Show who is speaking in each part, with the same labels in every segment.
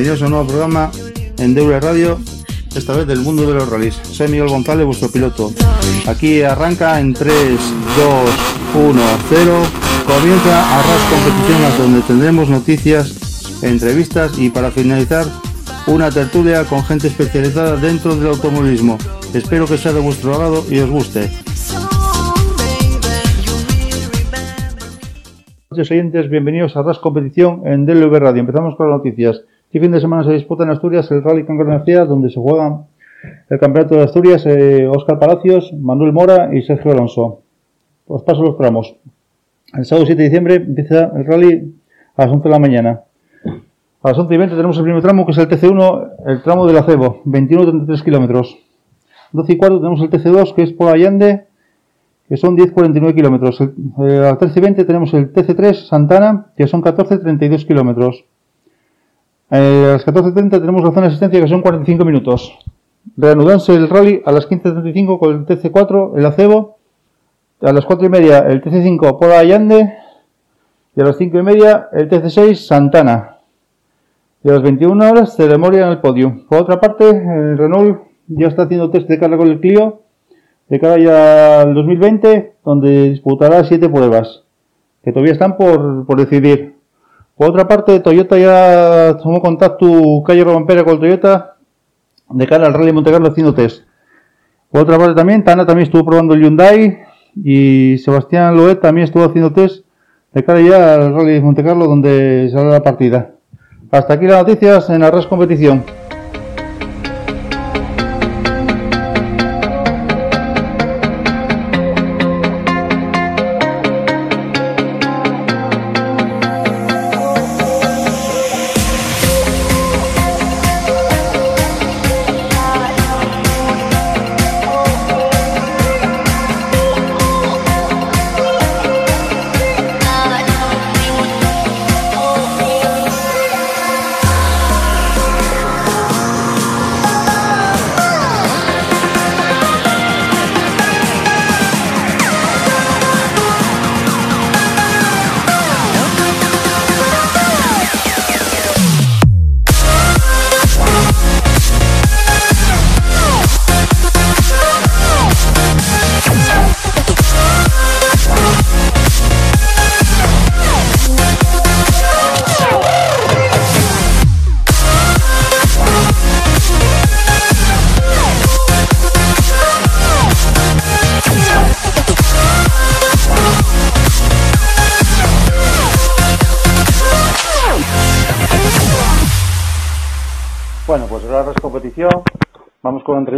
Speaker 1: Bienvenidos a un nuevo programa en Deure Radio, esta vez del mundo de los rallies. Soy Miguel González, vuestro piloto. Aquí arranca en 3, 2, 1, 0. Comienza Arras Competición, donde tendremos noticias, entrevistas y para finalizar una tertulia con gente especializada dentro del automovilismo. Espero que sea de vuestro agrado y os guste. Oyentes, bienvenidos a Arras Competición en DLV Radio. Empezamos con las noticias. Este fin de semana se disputa en Asturias el Rally García, donde se juega el Campeonato de Asturias eh, Palacios, Manuel Mora y Sergio Alonso. Os paso los tramos. El sábado 7 de diciembre empieza el rally a las 11 de la mañana. A las 11 y 20 tenemos el primer tramo, que es el TC1, el tramo del acebo, 21-33 kilómetros. 12 y cuarto tenemos el TC2, que es por Allende, que son 10-49 kilómetros. Eh, a las 13 y 20 tenemos el TC3 Santana, que son 14-32 kilómetros. Eh, a las 14.30 tenemos la zona de asistencia que son 45 minutos. Reanudanse el rally a las 15.35 con el TC4, el acebo. A las 4 y media el TC5 Pola Allende. Y a las 5 y media el TC6 Santana. Y a las 21 horas Ceremonia en el podio. Por otra parte, el Renault ya está haciendo test de carga con el Clio de cara ya al 2020, donde disputará 7 pruebas, que todavía están por, por decidir. Por otra parte, Toyota ya tomó contacto Calle Robampera con Toyota de cara al Rally Monte Carlo haciendo test. Por otra parte también, Tana también estuvo probando el Hyundai y Sebastián Loet también estuvo haciendo test de cara ya al Rally Monte Carlo donde sale la partida. Hasta aquí las noticias en Arras Competición.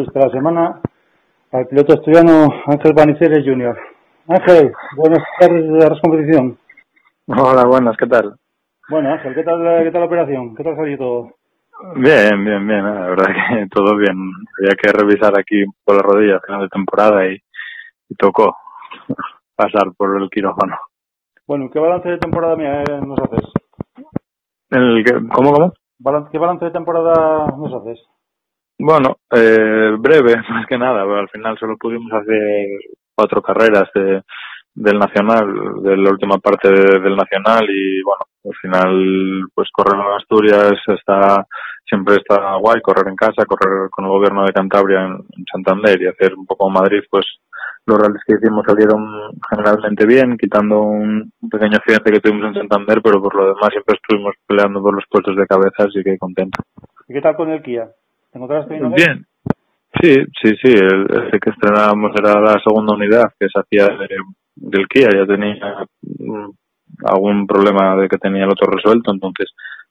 Speaker 1: Entrevista de la semana al piloto estudiano Ángel Baniceres Jr. Ángel, buenas tardes de la competición.
Speaker 2: Hola, buenas, ¿qué tal?
Speaker 1: Bueno, Ángel, ¿qué tal, qué tal la operación? ¿Qué tal salió todo?
Speaker 2: Bien, bien, bien, la verdad que todo bien. Había que revisar aquí por la rodilla final de temporada y, tocó pasar por el quirófano.
Speaker 1: Bueno, ¿qué balance de temporada mía eh, nos haces?
Speaker 2: El, ¿Cómo, cómo?
Speaker 1: ¿Qué balance de temporada nos haces?
Speaker 2: Bueno, eh, breve, más que nada, al final solo pudimos hacer cuatro carreras de, del Nacional, de la última parte del Nacional y bueno, al final pues correr en Asturias está siempre está guay, correr en casa, correr con el gobierno de Cantabria en, Santander y hacer un poco Madrid, pues los rallies que hicimos salieron generalmente bien, quitando un pequeño accidente que tuvimos en Santander, pero por lo demás siempre estuvimos peleando por los puestos de cabeza, así que contento.
Speaker 1: ¿Y qué tal con el Kia?
Speaker 2: Bien. Sí, sí, sí. El, que estrenábamos era la segunda unidad que se hacía del Kia. Ya tenía algún problema de que tenía el otro resuelto, entonces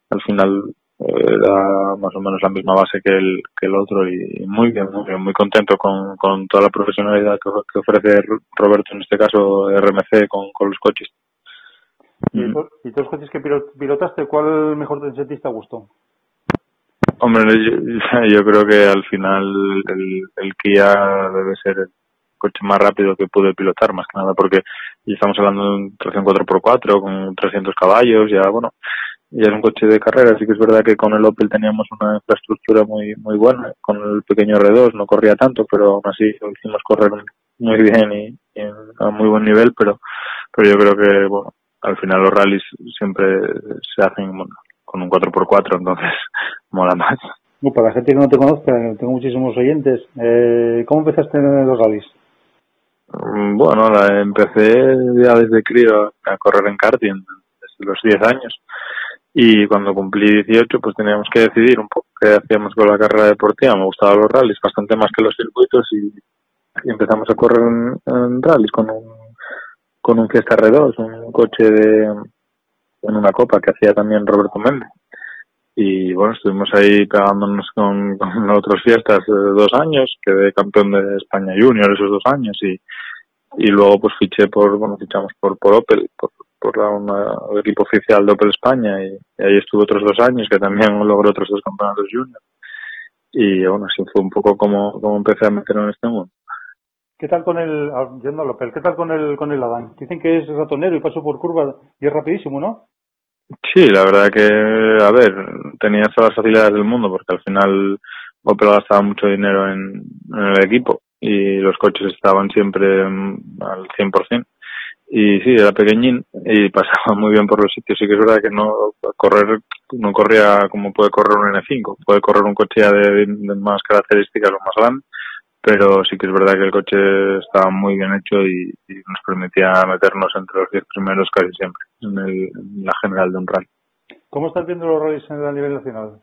Speaker 2: al final era más o menos la misma base que el, que el otro y muy bien, muy muy contento con, con toda la profesionalidad que, ofrece Roberto, en este caso RMC, con, con los coches.
Speaker 1: ¿Y, mm. todos los coches que pilotaste, cuál mejor te sentiste a gusto?
Speaker 2: Hombre, yo, creo que al final el, el Kia debe ser el coche más rápido que pude pilotar, más que nada, porque estamos hablando de un tracción 4x4 con 300 caballos, ya bueno, y era un coche de carrera, así que es verdad que con el Opel teníamos una infraestructura muy muy buena, con el pequeño R2 no corría tanto, pero aún así lo hicimos correr muy bien y, a muy buen nivel, pero pero yo creo que bueno, al final los rallies siempre se hacen con un 4x4, entonces mola más.
Speaker 1: para la gente que no te conozca, tengo muchísimos oyentes, eh, ¿cómo empezaste en los rallies?
Speaker 2: Mm, bueno, la empecé ya desde crío a correr en karting, desde los 10 años y cuando cumplí 18 pues teníamos que decidir un poco qué hacíamos con la carrera deportiva. Me gustaban los rallies bastante más que los circuitos y, empezamos a correr en, en, rallies con un, con un Fiesta R2, un coche de, en una copa que hacía también Roberto Méndez. Y bueno, estuvimos ahí pegándonos con, con otros fiestas dos años, quedé campeón de España Junior esos dos años y, y luego pues fiché por, bueno, fichamos por, por Opel, por, por la, una, el equipo oficial de Opel España y, ahí estuve otros dos años que también logró otros dos campeonatos junior y bueno así fue un poco como, como empecé a meter en este mundo
Speaker 1: ¿Qué tal con el, ah, yendo a Opel, qué tal con el, con el Adán? Dicen que es ratonero y pasó por curva y es rapidísimo, ¿no?
Speaker 2: Sí, la verdad que, a ver, tenía todas las facilidades del mundo porque al final Opel gastaba mucho dinero en, el equipo y los coches estaban siempre mm, al 100%. Y sí, era pequeñín y pasaba muy bien por los sitios. Sí que es verdad que no correr no corría como puede correr un N5. Puede correr un coche de, de más características o más grande, pero sí que es verdad que el coche estaba muy bien hecho y, nos permitía meternos entre los 10 primeros casi siempre en, el, la general de un rally.
Speaker 1: ¿Cómo están viendo los rallies a nivel nacional?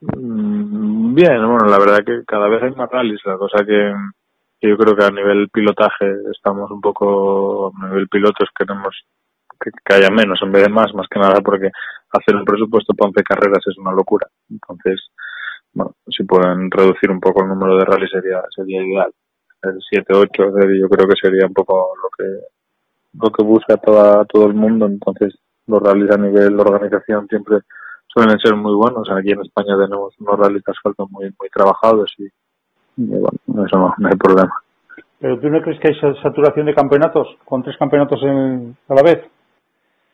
Speaker 2: Mm, bien, bueno, la verdad que cada vez hay más rallies, la cosa que yo creo que a nivel pilotaje estamos un poco, a nivel pilotos queremos que, haya menos en vez de más, más que nada porque hacer un presupuesto para 11 carreras es una locura. Entonces, bueno, si pueden reducir un poco el número de rallies sería, sería ideal. El 7, 8, yo creo que sería un poco lo que, lo que busca toda, todo el mundo. Entonces, los rallies a nivel de organización siempre suelen ser muy buenos. Aquí en España tenemos unos rallies de asfalto muy, muy trabajados y, bueno, eso no, hay problema.
Speaker 1: ¿Pero tú no crees que hay saturación de campeonatos con tres campeonatos en, a la vez?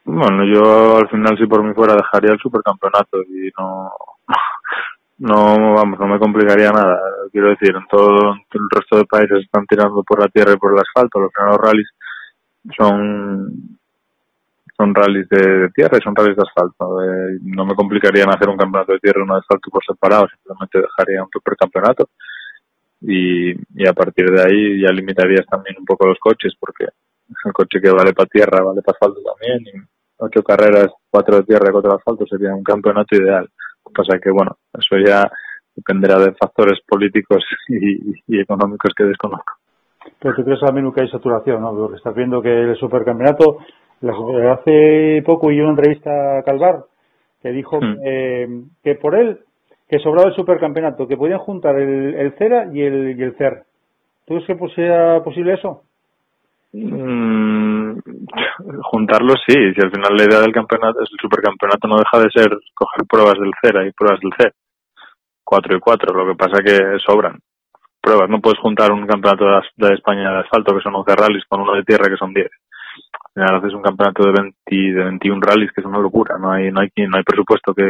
Speaker 2: Bueno, yo al final si por mí fuera dejaría el supercampeonato y no, no, vamos, no me complicaría nada. Quiero decir, en todo el resto de países están tirando por la tierra y por el asfalto. Los primeros rallies son son rallies de, tierra y son rallies de asfalto. Eh, no me complicaría hacer un campeonato de tierra y uno de asfalto por separado, simplemente dejaría un supercampeonato y, y a partir de ahí ya limitarías también un poco los coches porque el coche que vale para tierra vale para asfalto también y ocho carreras, cuatro de tierra y cuatro de asfalto sería un campeonato ideal. Pasa que bueno, eso ya dependerá de factores políticos y, económicos que desconozco.
Speaker 1: Pero tú crees también que hay saturación, ¿no? Porque estás viendo que el supercampeonato, hace poco y una entrevista a Calvar que dijo que, que por él que sobraba el supercampeonato, que podían juntar el, el CERA y el, y el CER. ¿Tú crees que sea posible eso?
Speaker 2: Mm, juntarlo sí, si al final la idea del campeonato, el supercampeonato no deja de ser coger pruebas del CERA y pruebas del CER. Cuatro y cuatro, lo que pasa que sobran pruebas. No puedes juntar un campeonato de, España de asfalto, que son 11 rallies, con uno de tierra, que son 10. Al final haces un campeonato de, 20, de 21 rallies, que es una locura. No hay, no hay, no hay presupuesto que,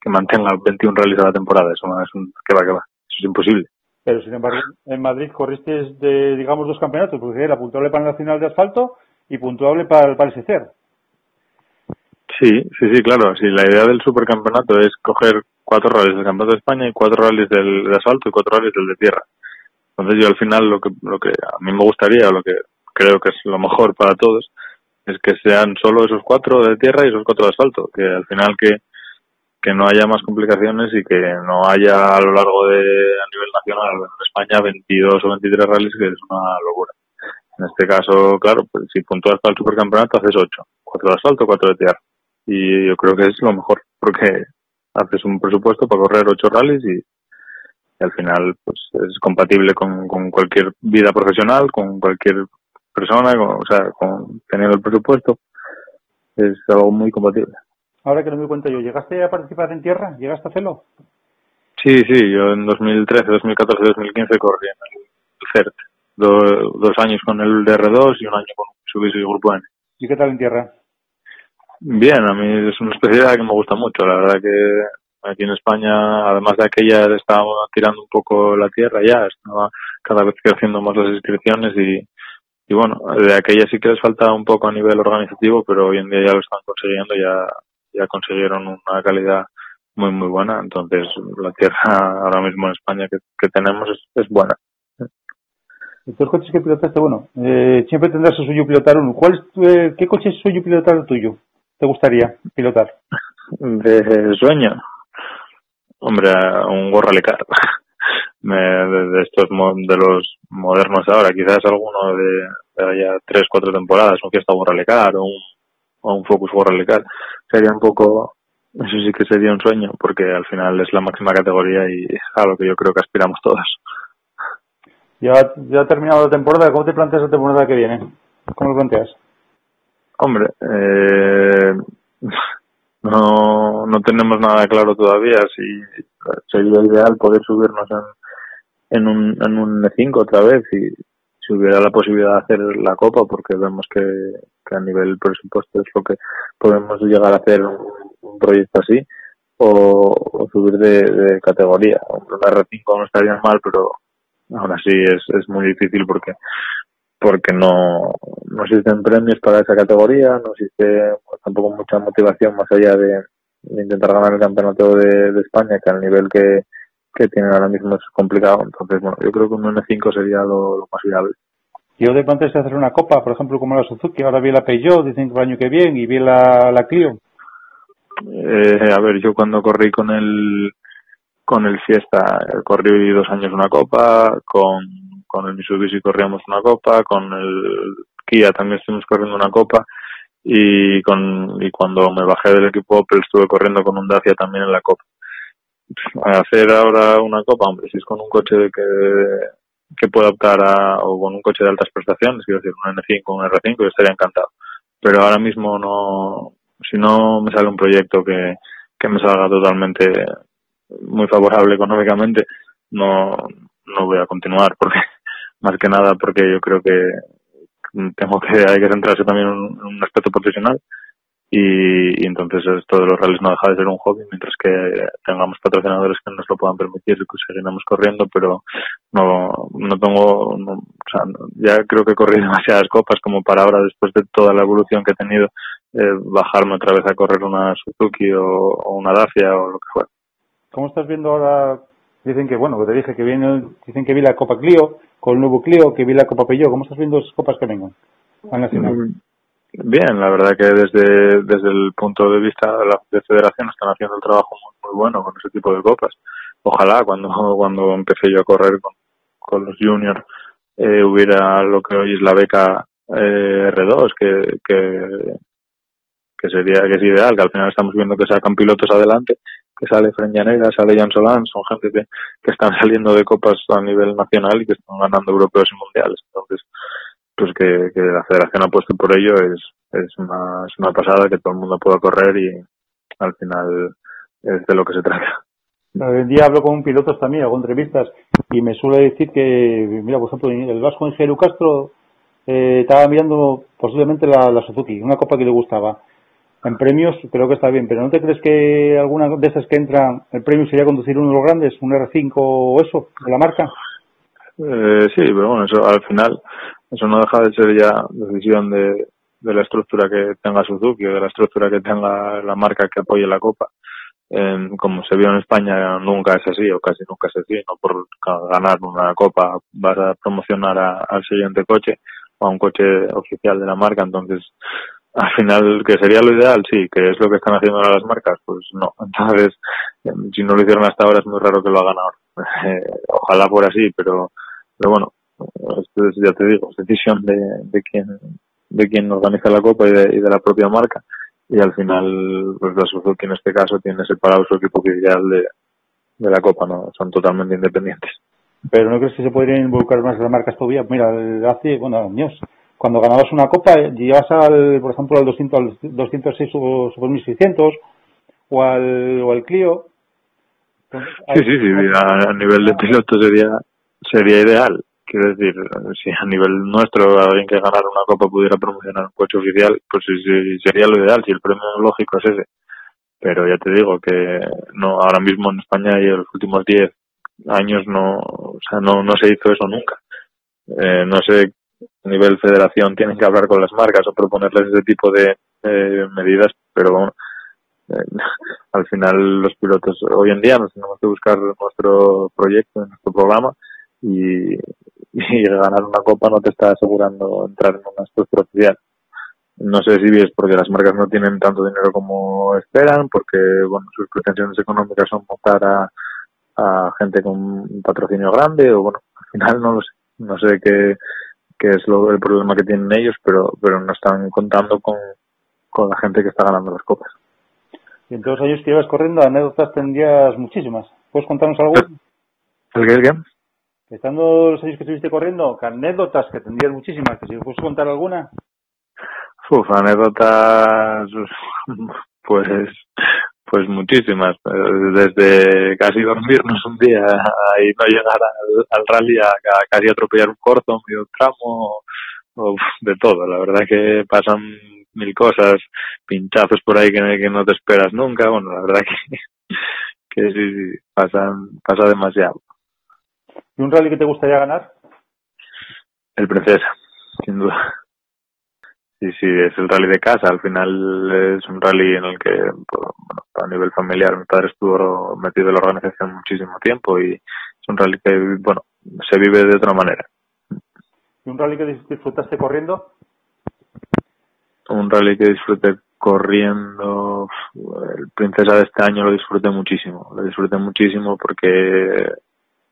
Speaker 2: que mantenga 21 rallies a la temporada. Eso es un, que va, que va. Eso es imposible.
Speaker 1: Pero sin embargo, en Madrid corriste de, digamos, dos campeonatos, porque era puntuable para el Nacional de Asfalto y puntuable para, el el SECER.
Speaker 2: Sí, sí, sí, claro. Sí, la idea del supercampeonato es coger cuatro rallies del Campeonato de España y cuatro rallies del de asfalto y cuatro rallies del de tierra. Entonces yo al final lo que, lo que a mí me gustaría, o lo que creo que es lo mejor para todos, es que sean solo esos cuatro de tierra y esos cuatro de asfalto. Que al final que que no haya más complicaciones y que no haya a lo largo de a nivel nacional en España 22 o 23 rallies que es una locura. En este caso, claro, pues si puntúas para el supercampeonato haces 8, 4 de asfalto, 4 de tierra. Y yo creo que es lo mejor, porque haces un presupuesto para correr ocho rallies y, al final pues es compatible con, con cualquier vida profesional, con cualquier persona, o sea, con teniendo el presupuesto, es algo muy compatible.
Speaker 1: Ahora que no me cuento yo, ¿llegaste a participar en tierra? ¿Llegaste a hacerlo?
Speaker 2: Sí, sí, yo en 2013, 2014, 2015 corrí en el CERT. dos años con el DR2 y un año con Mitsubishi Grupo N.
Speaker 1: ¿Y qué tal en tierra?
Speaker 2: Bien, a mí es una especialidad que me gusta mucho. La verdad que aquí en España, además de aquella, estaba tirando un poco la tierra ya, estaba cada vez creciendo más las inscripciones y, y bueno, de aquella sí que les falta un poco a nivel organizativo, pero hoy en día ya lo están consiguiendo, ya, ya consiguieron una calidad muy muy buena, entonces la tierra ahora mismo en España que, que tenemos es, es buena.
Speaker 1: Los coches que pilotaste, bueno, eh, siempre tendrás el suyo pilotar uno. ¿Cuál es eh, ¿Qué coche es suyo pilotar el tuyo? ¿Te gustaría pilotar?
Speaker 2: De sueño. Hombre, un Car. de, de, estos de los modernos ahora, quizás alguno de, de ya tres, cuatro temporadas, un Fiesta Car o un, o un Focus Car. Sería un poco, eso sí que sería un sueño, porque al final es la máxima categoría y es a lo que yo creo que aspiramos todos.
Speaker 1: Ya, ya ha terminado la temporada, ¿cómo te planteas la temporada que viene? ¿Cómo lo planteas?
Speaker 2: Hombre, eh, no, no tenemos nada claro todavía. Si sería ideal poder subirnos en, en un, en un E5 otra vez y si hubiera la posibilidad de hacer la copa, porque vemos que, que a nivel presupuesto es lo que podemos llegar a hacer un, proyecto así, o, subir de, de categoría. Un R5 no estaría mal, pero Ahora sí es, es muy difícil porque porque no, no existen premios para esa categoría, no existe tampoco mucha motivación más allá de, intentar ganar el campeonato de, España, que al nivel que, que tienen ahora mismo es complicado. Entonces, bueno, yo creo que un N5 sería lo, más viable.
Speaker 1: Yo de planteas hacer una copa, por ejemplo, como la Suzuki, ahora vi la Peugeot, dicen que el año que viene, y vi la, la Clio.
Speaker 2: Eh, a ver, yo cuando corrí con el con el Fiesta corrí dos años una copa, con, con el Mitsubishi corríamos una copa, con el Kia también estuvimos corriendo una copa y con y cuando me bajé del equipo Opel estuve corriendo con un Dacia también en la copa. Hacer ahora una copa, hombre, si es con un coche que, que pueda optar a, o con un coche de altas prestaciones, quiero decir, un N5 o un R5, yo estaría encantado. Pero ahora mismo no, si no me sale un proyecto que, que me salga totalmente muy favorable económicamente, no, no voy a continuar porque más que nada porque yo creo que tengo que hay que centrarse también en un, aspecto profesional y, entonces esto de los rallies no deja de ser un hobby mientras que tengamos patrocinadores que nos lo puedan permitir que seguiremos corriendo pero no no tengo o sea, ya creo que he corrido demasiadas copas como para ahora después de toda la evolución que he tenido eh, bajarme otra vez a correr una Suzuki o, o una Dacia o lo que fuera
Speaker 1: ¿Cómo estás viendo ahora? Dicen que, bueno, que te dije que viene, dicen que vi la Copa Clio, con el nuevo Clio, que vi la Copa Peugeot. ¿Cómo estás viendo esas copas que vengan al Nacional?
Speaker 2: Bien, la verdad que desde, desde el punto de vista de la federación están haciendo el trabajo muy, bueno con ese tipo de copas. Ojalá cuando, cuando empecé yo a correr con, con los juniors eh, hubiera lo que hoy es la beca eh, R2, que, que, que sería que es ideal, que al final estamos viendo que sacan pilotos adelante que sale Frenjanera, sale Jan Solán, son gente que, que están saliendo de copas a nivel nacional y que están ganando europeos y mundiales. Entonces, pues que, que la federación apueste por ello es, es, una, es una pasada que todo el mundo pueda correr y al final es de lo que se trata.
Speaker 1: Hoy en día hablo con pilotos también, hago entrevistas y me suele decir que, mira, por ejemplo, el vasco Ingeniero Castro eh, estaba mirando posiblemente la, la Suzuki, una copa que le gustaba en premios creo que está bien, pero ¿no te crees que alguna de esas que entran, el premio sería conducir uno de los grandes, un R5 o eso, de la marca?
Speaker 2: Eh, sí, pero bueno, eso al final, eso no deja de ser ya decisión de, de la estructura que tenga Suzuki o de la estructura que tenga la marca que apoye la Copa. como se vio en España, nunca es así, o casi nunca es así, no por ganar una Copa vas a promocionar al siguiente coche o a un coche oficial de la marca, entonces al final, que sería lo ideal, sí, que es lo que están haciendo ahora las marcas, pues no. Entonces, em, si no lo hicieron hasta ahora, es muy raro que lo hagan ahora. Eh, ojalá fuera así, pero, pero bueno, esto es, ya te digo, es decisión de, de quien de quien organiza la copa y de, y de la propia marca y al final pues la Suzuki en este caso tiene separado su equipo oficial de, de la Copa, no son totalmente independientes.
Speaker 1: Pero ¿no crees que se podrían involucrar más las marcas todavía? Mira, hace, bueno, años, cuando ganabas una Copa, llevas al, por ejemplo, al 200, al 206 o 1600 o al, o al Clio.
Speaker 2: sí, sí, sí, a, nivel de piloto sería, sería ideal. Quiero decir, si a nivel nuestro alguien que ganara una copa pudiera promocionar un coche oficial, pues sí, sería lo ideal, si el premio lógico es ese. Pero ya te digo que no ahora mismo en España y en los últimos 10 años no, o sea, no, no se hizo eso nunca. Eh, no sé, a nivel federación tienen que hablar con las marcas o proponerles ese tipo de medidas, pero bueno, eh, al final los pilotos hoy en día nos tenemos que buscar nuestro proyecto, nuestro programa y, y ganar una copa no te está asegurando entrar en una estructura oficial. No sé si es porque las marcas no tienen tanto dinero como esperan, porque bueno sus pretensiones económicas son montar a, a gente con un patrocinio grande o bueno, al final no lo sé. No sé qué, qué es lo, el problema que tienen ellos, pero, pero no están contando con, con la gente que está ganando las copas.
Speaker 1: Y en todos los años que llevas corriendo, anécdotas tendrías muchísimas. ¿Puedes contarnos algo?
Speaker 2: ¿El qué? ¿El qué?
Speaker 1: Estando los años que estuviste corriendo, anécdotas que tendrías muchísimas, que si puedes contar alguna.
Speaker 2: Uf, anécdotas, pues, pues muchísimas. Desde casi dormirnos un día y no llegar al, rally a, casi atropellar un corto, medio tramo, de todo. La verdad que pasan mil cosas, pinchazos por ahí que, que no te esperas nunca. Bueno, la verdad que, que sí, sí, pasan, pasa demasiado.
Speaker 1: ¿Y un rally que te gustaría ganar?
Speaker 2: El Princesa, sin duda. Sí, sí, es el rally de casa. Al final es un rally en el que, bueno, a nivel familiar, mi padre estuvo metido en la organización muchísimo tiempo y es un rally que, bueno, se vive de otra manera.
Speaker 1: ¿Y un rally que disfrutaste corriendo?
Speaker 2: Un rally que disfruté corriendo, el Princesa de este año lo disfruté muchísimo. Lo disfruté muchísimo porque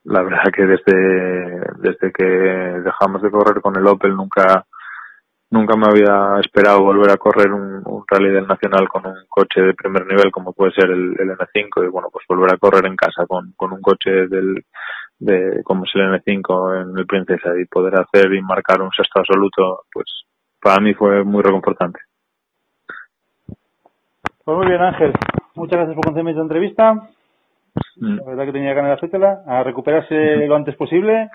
Speaker 2: la verdad que desde, desde que dejamos de correr con el Opel nunca, nunca me había esperado volver a correr un, rally del Nacional con un coche de primer nivel como puede ser el, el N5 y bueno, pues volver a correr en casa con, con un coche del, de, como es el N5 en el Princesa y poder hacer y marcar un sexto absoluto, pues para mí fue muy reconfortante.
Speaker 1: Pues muy bien Ángel, muchas gracias por concederme esta entrevista. La verdad que tenía ganas de hacértela. A recuperarse lo antes posible.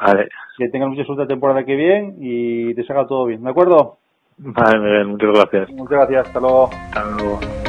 Speaker 2: Vale.
Speaker 1: Que tengan mucha suerte la temporada que viene y te salga todo bien. ¿De acuerdo?
Speaker 2: Vale, muchas gracias.
Speaker 1: Muchas gracias. Hasta luego.
Speaker 2: Hasta luego.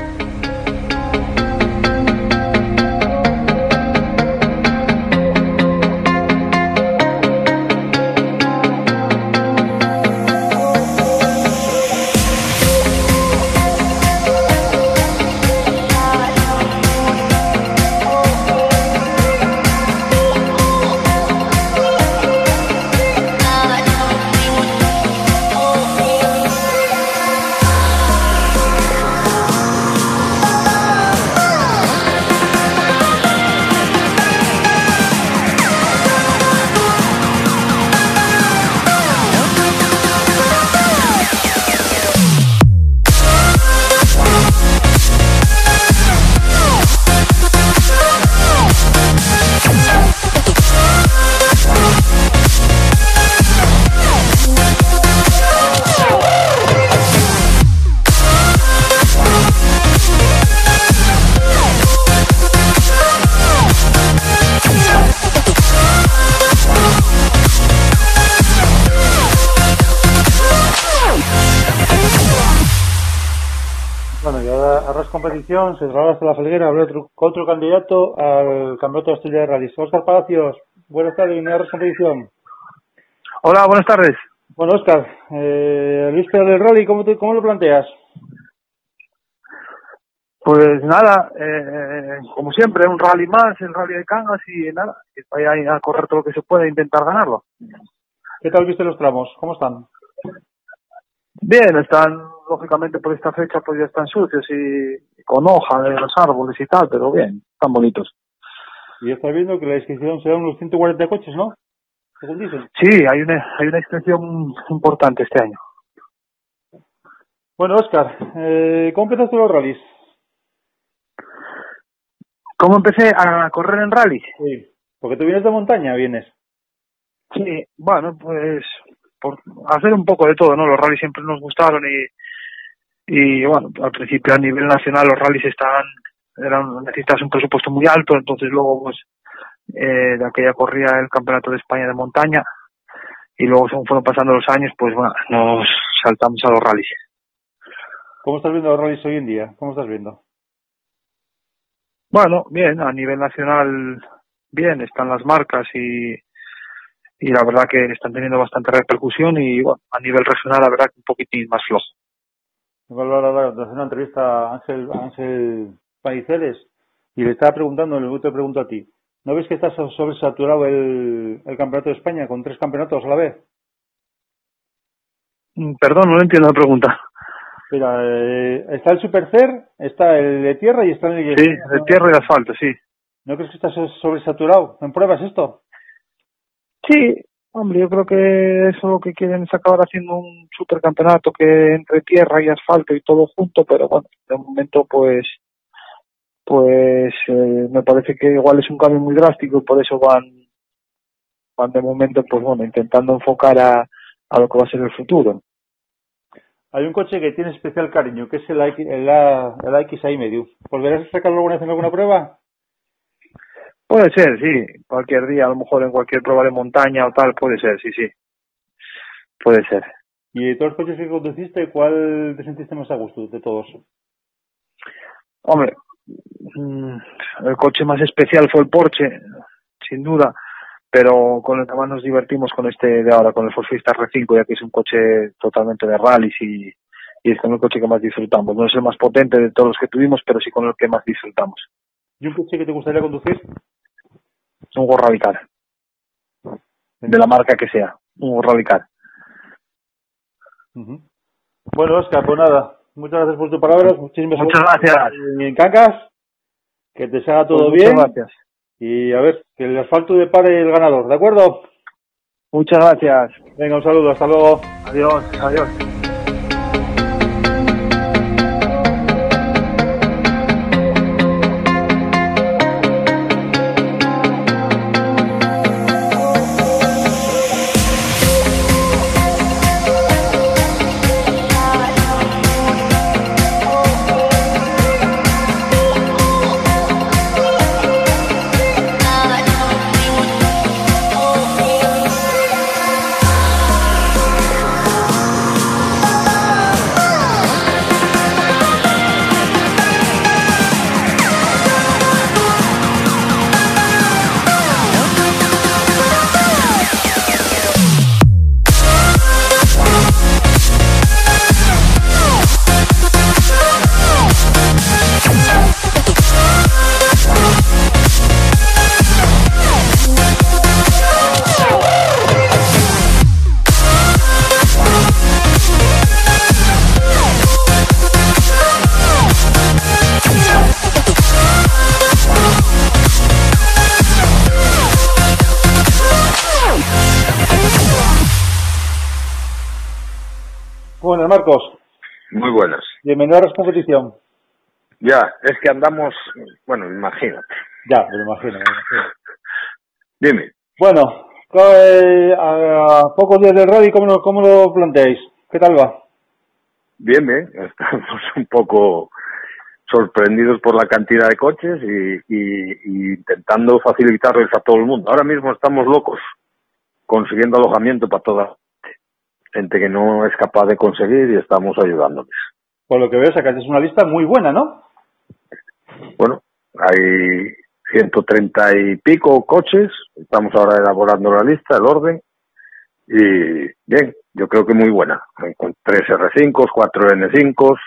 Speaker 1: Se traslada hasta la Felguera, habrá otro, otro candidato al campeonato de Asturias de Rally. Oscar Palacios, buenas tardes, bienvenido a competición.
Speaker 3: Hola, buenas tardes.
Speaker 1: Bueno, Oscar, eh, el víspera del rally, ¿cómo, ¿cómo lo planteas?
Speaker 3: Pues nada, eh, como siempre, un rally más, el rally de Cangas y nada, que vaya a correr todo lo que se pueda e intentar ganarlo.
Speaker 1: ¿Qué tal viste los tramos? ¿Cómo están?
Speaker 3: Bien, están, lógicamente por esta fecha pues ya están sucios y, con hoja de los árboles y tal, pero bien, están bonitos.
Speaker 1: Y está viendo que la inscripción será unos 140 coches, ¿no? Según dicen.
Speaker 3: Sí, hay una, hay una inscripción importante este año.
Speaker 1: Bueno, Oscar, eh, ¿cómo empezaste los rallies?
Speaker 3: ¿Cómo empecé a correr en rally?
Speaker 1: Sí, porque tú vienes de montaña, vienes.
Speaker 3: Sí, bueno, pues por hacer un poco de todo, ¿no? Los rallies siempre nos gustaron y, y bueno, al principio a nivel nacional los rallies estaban, eran, necesitas un presupuesto muy alto, entonces luego pues eh, de aquella corría el Campeonato de España de montaña y luego según fueron pasando los años, pues bueno, nos saltamos a los rallies.
Speaker 1: ¿Cómo estás viendo los rallies hoy en día? ¿Cómo estás viendo?
Speaker 3: Bueno, bien, a nivel nacional, bien, están las marcas y, y la verdad que están teniendo bastante repercusión y bueno, a nivel regional la verdad que un poquitín más flojo.
Speaker 1: De hacer una entrevista a Ángel, a Ángel Paiceles y le estaba preguntando, luego te pregunto a ti, ¿no ves que está sobresaturado el, el campeonato de España con tres campeonatos a la vez?
Speaker 3: Mm, Perdón, no entiendo la pregunta.
Speaker 1: Mira, eh, está el Supercer, está el de tierra y está el
Speaker 3: Sí, de tierra y de asfalto, sí.
Speaker 1: ¿No crees que está so- sobresaturado? ¿En pruebas esto?
Speaker 3: Sí, hombre, yo creo que eso lo que quieren es acabar haciendo un supercampeonato que entre tierra y asfalto y todo junto, pero bueno, de momento pues pues eh, me parece que igual es un cambio muy drástico y por eso van van de momento pues bueno intentando enfocar a, a lo que va a ser el futuro.
Speaker 1: Hay un coche que tiene especial cariño, que es el, el, el AX ahí medio. ¿Volverás a sacarlo alguna vez alguna prueba?
Speaker 3: Puede ser, sí, cualquier día, a lo mejor en cualquier prueba de montaña o tal, puede ser, sí, sí. Puede ser.
Speaker 1: Y de todos los coches que conduciste, ¿cuál te sentiste más a gusto de todos?
Speaker 3: Hombre, mm, el coche más especial fue el Porsche, sin duda, pero con el que más nos divertimos con este de ahora, con el Ford Fiesta R5, ya que es un coche totalmente de rallies y, y es con el coche que más disfrutamos. No es el más potente de todos los que tuvimos, pero sí con el que más disfrutamos.
Speaker 1: ¿Y un coche que te gustaría conducir?
Speaker 3: Un Go Radical, de la marca que sea, un Go Radical.
Speaker 1: Bueno, Oscar, pues nada. Muchas gracias por tus palabras. Muchísimas
Speaker 3: Muchas gracias.
Speaker 1: En Cancas. Que te salga todo
Speaker 3: Pues Muchas
Speaker 1: bien.
Speaker 3: gracias.
Speaker 1: Y a ver, que el asfalto depare el ganador, ¿de acuerdo?
Speaker 3: Muchas gracias.
Speaker 1: Venga, un saludo, hasta luego.
Speaker 3: Adiós, adiós.
Speaker 1: Marcos,
Speaker 4: Muy buenas.
Speaker 1: bienvenido a la competición.
Speaker 4: Ya, es que andamos, bueno, imagínate.
Speaker 1: Ya, me lo imagino, me imagino.
Speaker 4: Dime,
Speaker 1: Bueno, eh, a, pocos días del rally, ¿cómo lo, ¿cómo lo planteáis? ¿Qué tal va?
Speaker 4: bien, bien, estamos un poco sorprendidos por la cantidad de coches y, y- y intentando facilitarles a todo el mundo. Ahora mismo estamos locos consiguiendo alojamiento para toda gente. que no es capaz de conseguir y estamos ayudándoles.
Speaker 1: Por lo que veo, sacaste una lista muy buena, ¿no?
Speaker 4: Bueno, hay 130 y pico coches, estamos ahora elaborando la lista, el orden, y bien, yo creo que muy buena, con tres R5, cuatro N5,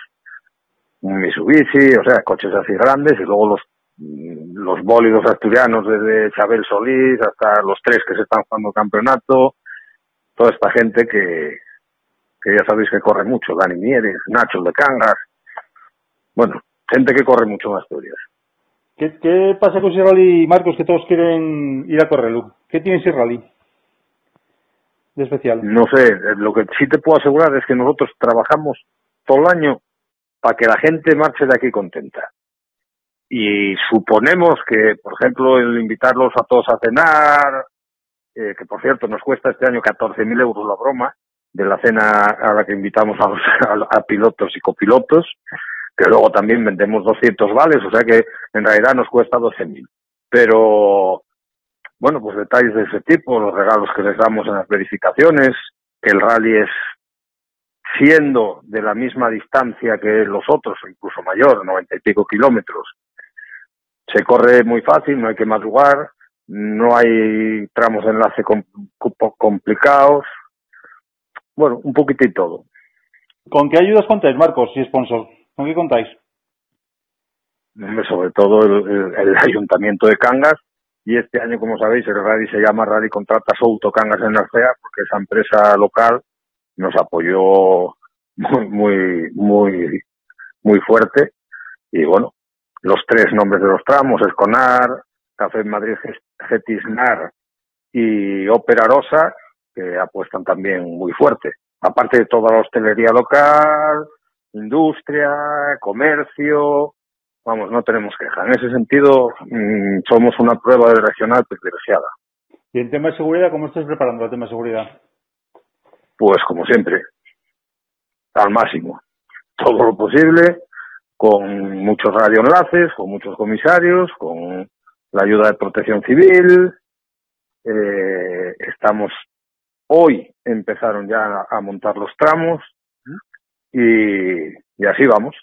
Speaker 4: un Mitsubishi, o sea, coches así grandes, y luego los los bólidos asturianos desde Chabel Solís hasta los tres que se están jugando el campeonato, toda esta gente que, que ya sabéis que corre mucho, Dani Mieres, Nacho de Cangas, bueno, gente que corre mucho en Asturias.
Speaker 1: ¿Qué, qué pasa con ese rally, Marcos, que todos quieren ir a correrlo? ¿Qué tiene rally de especial?
Speaker 4: No sé, eh, lo que sí te puedo asegurar es que nosotros trabajamos todo el año para que la gente marche de aquí contenta. Y suponemos que, por ejemplo, el invitarlos a todos a cenar, eh, que por cierto nos cuesta este año 14.000 euros la broma, de la cena a la que invitamos a, los, a, pilotos y copilotos, que luego también vendemos 200 vales, o sea que en realidad nos cuesta 12.000. Pero, bueno, pues detalles de ese tipo, los regalos que les damos en las verificaciones, que el rally es siendo de la misma distancia que los otros, incluso mayor, 90 y pico kilómetros, se corre muy fácil, no hay que madrugar, no hay tramos de enlace complicados, bueno, un poquito y todo.
Speaker 1: ¿Con qué ayudas contáis, Marcos, y sponsor? ¿Con qué contáis?
Speaker 4: Sobre todo el, Ayuntamiento de Cangas y este año, como sabéis, el rally se llama Rally Contrata Souto Cangas en Arcea porque esa empresa local nos apoyó muy, muy, muy, muy fuerte y bueno, los tres nombres de los tramos, Esconar, Café Madrid Getisnar y Ópera Rosa, que apuestan también muy fuerte. Aparte de toda la hostelería local, industria, comercio, vamos, no tenemos queja. En ese sentido, mm, somos una prueba de regional privilegiada.
Speaker 1: ¿Y en tema de seguridad, cómo estás preparando el tema de seguridad?
Speaker 4: Pues como siempre, al máximo. Todo lo posible, con muchos radioenlaces, con muchos comisarios, con la ayuda de protección civil. Eh, estamos Hoy empezaron ya a, montar los tramos y, y así vamos.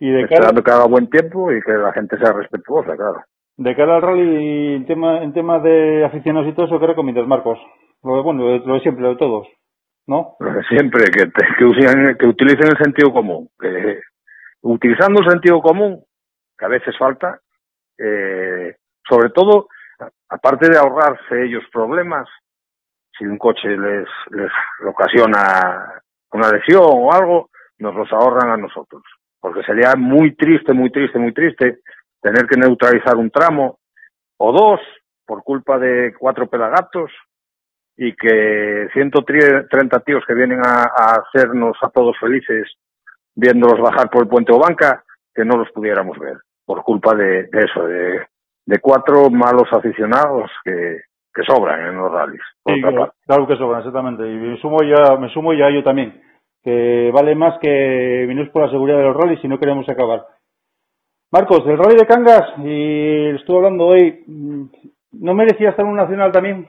Speaker 4: Y de Esperando que haga buen tiempo y que la gente sea respetuosa, claro.
Speaker 1: De cara al rally, en tema, en tema de aficionados y todo eso, ¿qué recomiendas, Marcos? Lo de, bueno, lo de siempre, lo de todos, ¿no?
Speaker 4: Lo de siempre, que, que, usen, que utilicen el sentido común. Que, utilizando el sentido común, que a veces falta, eh, sobre todo, aparte de ahorrarse ellos problemas, si un coche les, les ocasiona una lesión o algo, nos los ahorran a nosotros. Porque sería muy triste, muy triste, muy triste tener que neutralizar un tramo o dos por culpa de cuatro pelagatos y que 130 tíos que vienen a, hacernos a todos felices viéndolos bajar por el puente o banca, que no los pudiéramos ver por culpa de, de eso, de, de cuatro malos aficionados que, que sobran en los rallies.
Speaker 1: claro, que sobran, exactamente. Y me sumo ya, me sumo ya yo también, que vale más que venir por la seguridad de los rallies si no queremos acabar. Marcos, el rally de Cangas, y estuve hablando hoy, ¿no merecía estar en un nacional también?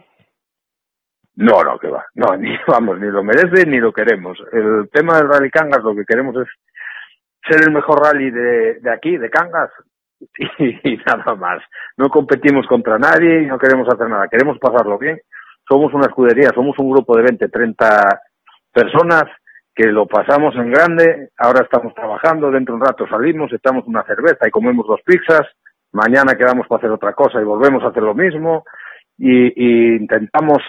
Speaker 4: No, no, que va. No, ni vamos, ni lo merece ni lo queremos. El tema del rally Cangas, lo que queremos es ser el mejor rally de, aquí, de Cangas, y nada más. No competimos contra nadie no queremos hacer nada. Queremos pasarlo bien. Somos una escudería, somos un grupo de 20, 30 personas que lo pasamos en grande. Ahora estamos trabajando, dentro de un rato salimos, echamos una cerveza y comemos dos pizzas. Mañana quedamos para hacer otra cosa y volvemos a hacer lo mismo. Y, y intentamos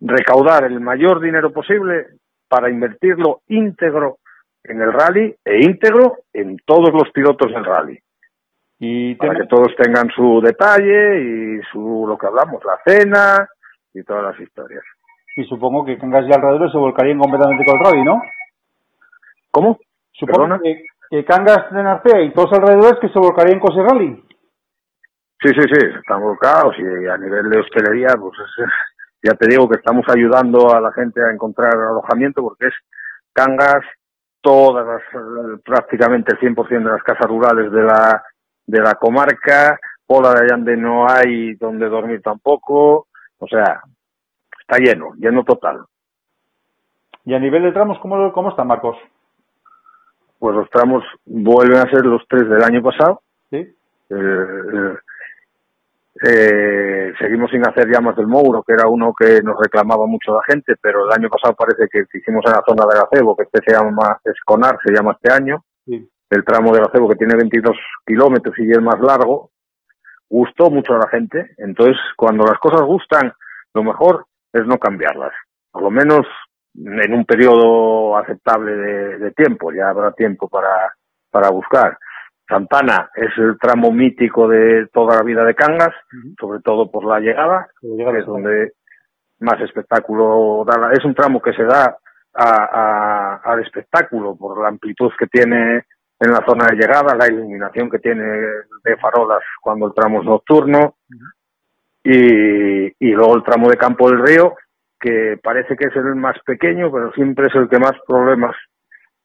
Speaker 4: recaudar el mayor dinero posible para invertirlo íntegro en el rally e íntegro en todos los pilotos del rally. Y para que todos tengan su detalle y su lo que hablamos, la cena y todas las historias.
Speaker 1: Y supongo que Cangas y alrededor se volcarían completamente con el rally, ¿no?
Speaker 4: ¿Cómo?
Speaker 1: Supongo que, que, Cangas de Narcea y todos alrededores que se volcarían con ese rally.
Speaker 4: Sí, sí, sí, están volcados y a nivel de hostelería, pues ya te digo que estamos ayudando a la gente a encontrar alojamiento porque es Cangas, todas las, prácticamente el 100% de las casas rurales de la de la comarca, Pola de Allande no hay donde dormir tampoco, o sea, está lleno, lleno total.
Speaker 1: ¿Y a nivel de tramos cómo, cómo están, Marcos?
Speaker 4: Pues los tramos vuelven a ser los tres del año pasado.
Speaker 1: Sí.
Speaker 4: Eh, eh, eh, seguimos sin hacer llamas del Mouro, que era uno que nos reclamaba mucho la gente, pero el año pasado parece que hicimos en la zona de Gacebo, que este se llama Esconar, se llama este año. Sí el tramo de Acebo que tiene 22 kilómetros y es más largo, gustó mucho a la gente. Entonces, cuando las cosas gustan, lo mejor es no cambiarlas. Por lo menos en un periodo aceptable de, tiempo. Ya habrá tiempo para, para buscar. Santana es el tramo mítico de toda la vida de Cangas, sobre todo por la llegada, que es donde más espectáculo da. Es un tramo que se da a, al espectáculo por la amplitud que tiene en la zona de llegada, la iluminación que tiene de farolas cuando el tramo es nocturno y, y luego el tramo de Campo del Río, que parece que es el más pequeño, pero siempre es el que más problemas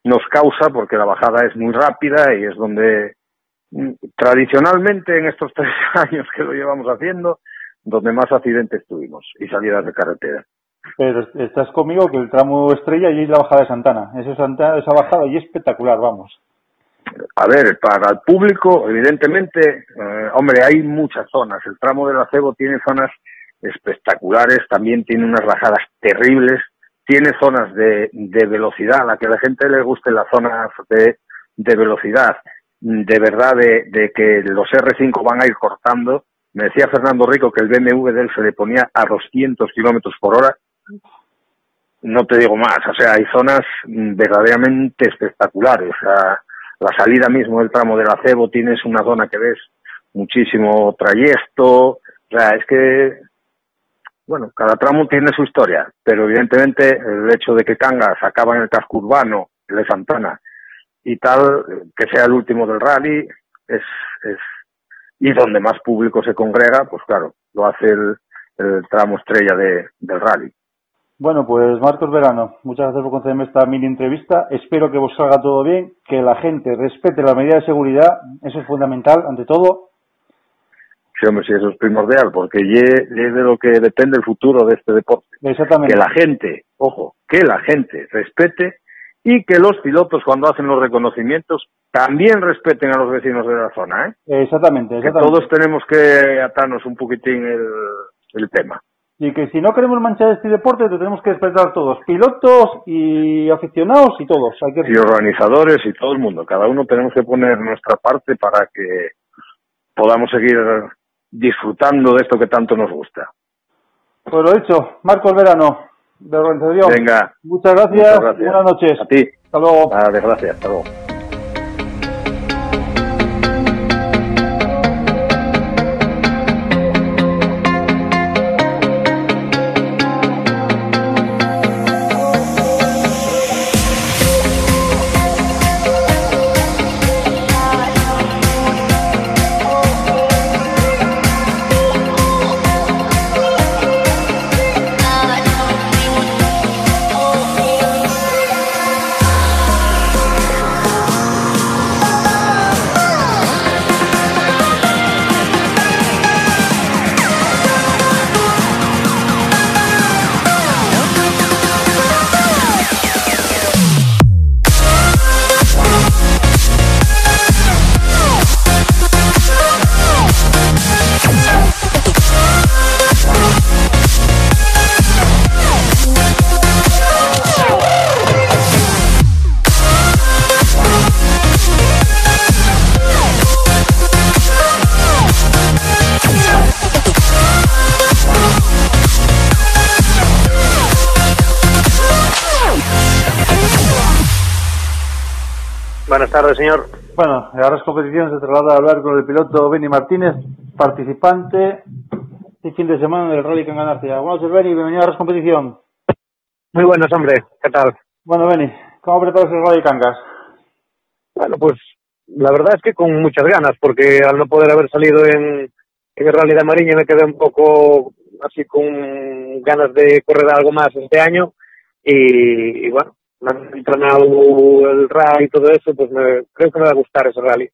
Speaker 4: nos causa porque la bajada es muy rápida y es donde mm, tradicionalmente en estos tres años que lo llevamos haciendo, donde más accidentes tuvimos y salidas de carretera.
Speaker 1: Pero estás conmigo que el tramo estrella y es la bajada de Santana. Esa, Santana, esa bajada y espectacular, vamos.
Speaker 4: A ver, para el público, evidentemente, eh, hombre, hay muchas zonas. El tramo del acebo tiene zonas espectaculares, también tiene unas bajadas terribles, tiene zonas de, de velocidad, a la que a la gente le guste las zonas de, de velocidad, de verdad, de, de que los R5 van a ir cortando. Me decía Fernando Rico que el BMW de él se le ponía a 200 kilómetros por hora. No te digo más, o sea, hay zonas verdaderamente espectaculares. Sea, la salida mismo del tramo del acebo tienes una zona que ves muchísimo trayecto. O sea, es que bueno, cada tramo tiene su historia, pero evidentemente el hecho de que Cangas acaba en el casco urbano, el de Santana, y tal, que sea el último del rally, es, es, y donde más público se congrega, pues claro, lo hace el, el tramo estrella de, del rally.
Speaker 1: Bueno, pues Marcos Verano, muchas gracias por concederme esta mini entrevista. Espero que vos salga todo bien, que la gente respete las medidas de seguridad, eso es fundamental ante todo,
Speaker 4: Sí, hombre, sí, eso es primordial, porque es de lo que depende el futuro de este deporte.
Speaker 1: Exactamente.
Speaker 4: Que la gente, ojo, que la gente respete y que los pilotos cuando hacen los reconocimientos también respeten a los vecinos de la zona, ¿eh?
Speaker 1: Exactamente, exactamente.
Speaker 4: Que todos tenemos que atarnos un poquitín el, el tema.
Speaker 1: Y que si no queremos manchar este deporte, te tenemos que respetar todos, pilotos y aficionados y todos. Hay que...
Speaker 4: Y organizadores y todo el mundo. Cada uno tenemos que poner nuestra parte para que podamos seguir disfrutando de esto que tanto nos gusta.
Speaker 1: Pues lo dicho, Marcos Verano, de organización.
Speaker 4: Venga.
Speaker 1: Muchas gracias.
Speaker 4: Muchas gracias.
Speaker 1: Buenas noches.
Speaker 4: A ti.
Speaker 1: Hasta luego.
Speaker 4: Vale, gracias. Hasta luego.
Speaker 5: Buenas tardes, señor.
Speaker 1: Bueno, ahora es competición se traslada a hablar con el piloto Benny Martínez, participante este fin de semana del Rally Canganarcia. Buenas noches, Benny, bienvenido a la competición.
Speaker 5: Muy buenas, hombre. ¿Qué tal?
Speaker 1: Bueno, Benny, ¿cómo preparas el Rally Cangas?
Speaker 5: Bueno, pues la verdad es que con muchas ganas, porque al no poder haber salido en, en el Rally de Mariña me quedé un poco así con ganas de correr algo más este año y, y bueno, me han entrenado el rally y todo eso, pues me, creo que me va a gustar ese rally.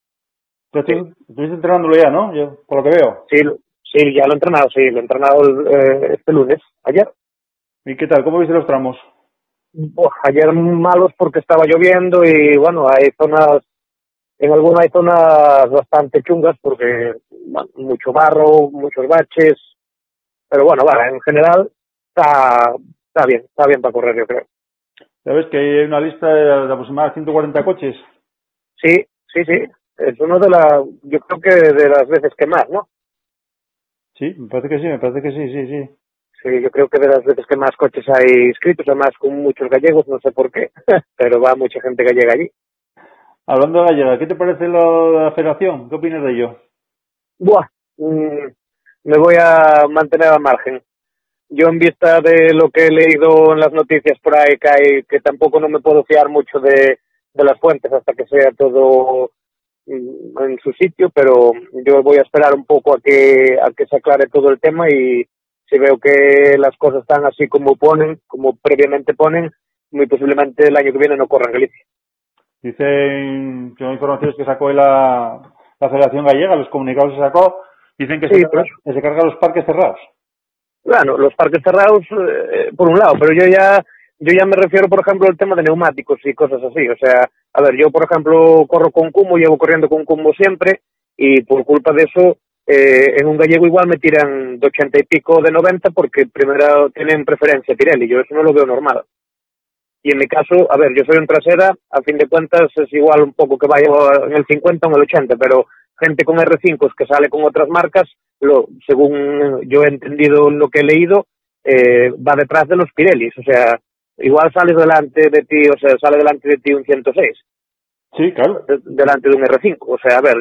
Speaker 1: Estuviste entrenándolo ya, ¿no? Yo, por lo que veo.
Speaker 5: Sí, sí, ya lo he entrenado, sí, lo he entrenado eh, este lunes, ayer.
Speaker 1: ¿Y qué tal? ¿Cómo viste los tramos?
Speaker 5: Ayer malos porque estaba lloviendo y bueno, hay zonas, en algunas hay zonas bastante chungas porque bueno, mucho barro, muchos baches, pero bueno, vale, en general está, está bien, está bien para correr yo creo.
Speaker 1: ¿Sabes que hay una lista de, de aproximadamente 140 coches?
Speaker 5: Sí, sí, sí, es uno de las, yo creo que de las veces que más, ¿no?
Speaker 1: Sí, me parece que sí, me parece que sí, sí, sí.
Speaker 5: Sí, yo creo que de las veces que más coches hay inscritos, además con muchos gallegos, no sé por qué, pero va mucha gente gallega allí.
Speaker 1: Hablando de gallega, ¿qué te parece lo de la federación? ¿Qué opinas de ello?
Speaker 5: Buah, mm, me voy a mantener al margen. Yo en vista de lo que he leído en las noticias por ahí, que, hay, que tampoco no me puedo fiar mucho de, de las fuentes hasta que sea todo mm, en su sitio, pero yo voy a esperar un poco a que, a que se aclare todo el tema y si veo que las cosas están así como ponen, como previamente ponen, muy posiblemente el año que viene no corra en Galicia.
Speaker 1: Dicen, son informaciones que sacó la, la Federación Gallega, los comunicados que sacó, dicen que,
Speaker 5: Sí,
Speaker 1: se, que se cargan los parques cerrados.
Speaker 5: Bueno, los parques cerrados, eh, por un lado, pero yo ya, yo ya me refiero, por ejemplo, al tema de neumáticos y cosas así. O sea, a ver, yo, por ejemplo, corro con Cumo, llevo corriendo con Cumo siempre, y por culpa de eso, eh, en un gallego igual me tiran de ochenta y pico de 90 porque primero tienen preferencia Pirelli, yo eso no lo veo normal. Y en mi caso, a ver, yo soy un trasera, a fin de cuentas es igual un poco que vaya en el 50 o en el 80, pero gente con R5 que sale con otras marcas, lo, según yo he entendido lo que he leído, eh, va detrás de los Pirellis. O sea, igual sales delante de ti, o sea, sale delante de ti un 106,
Speaker 1: Sí, claro.
Speaker 5: de- delante de un R5. O sea, a ver,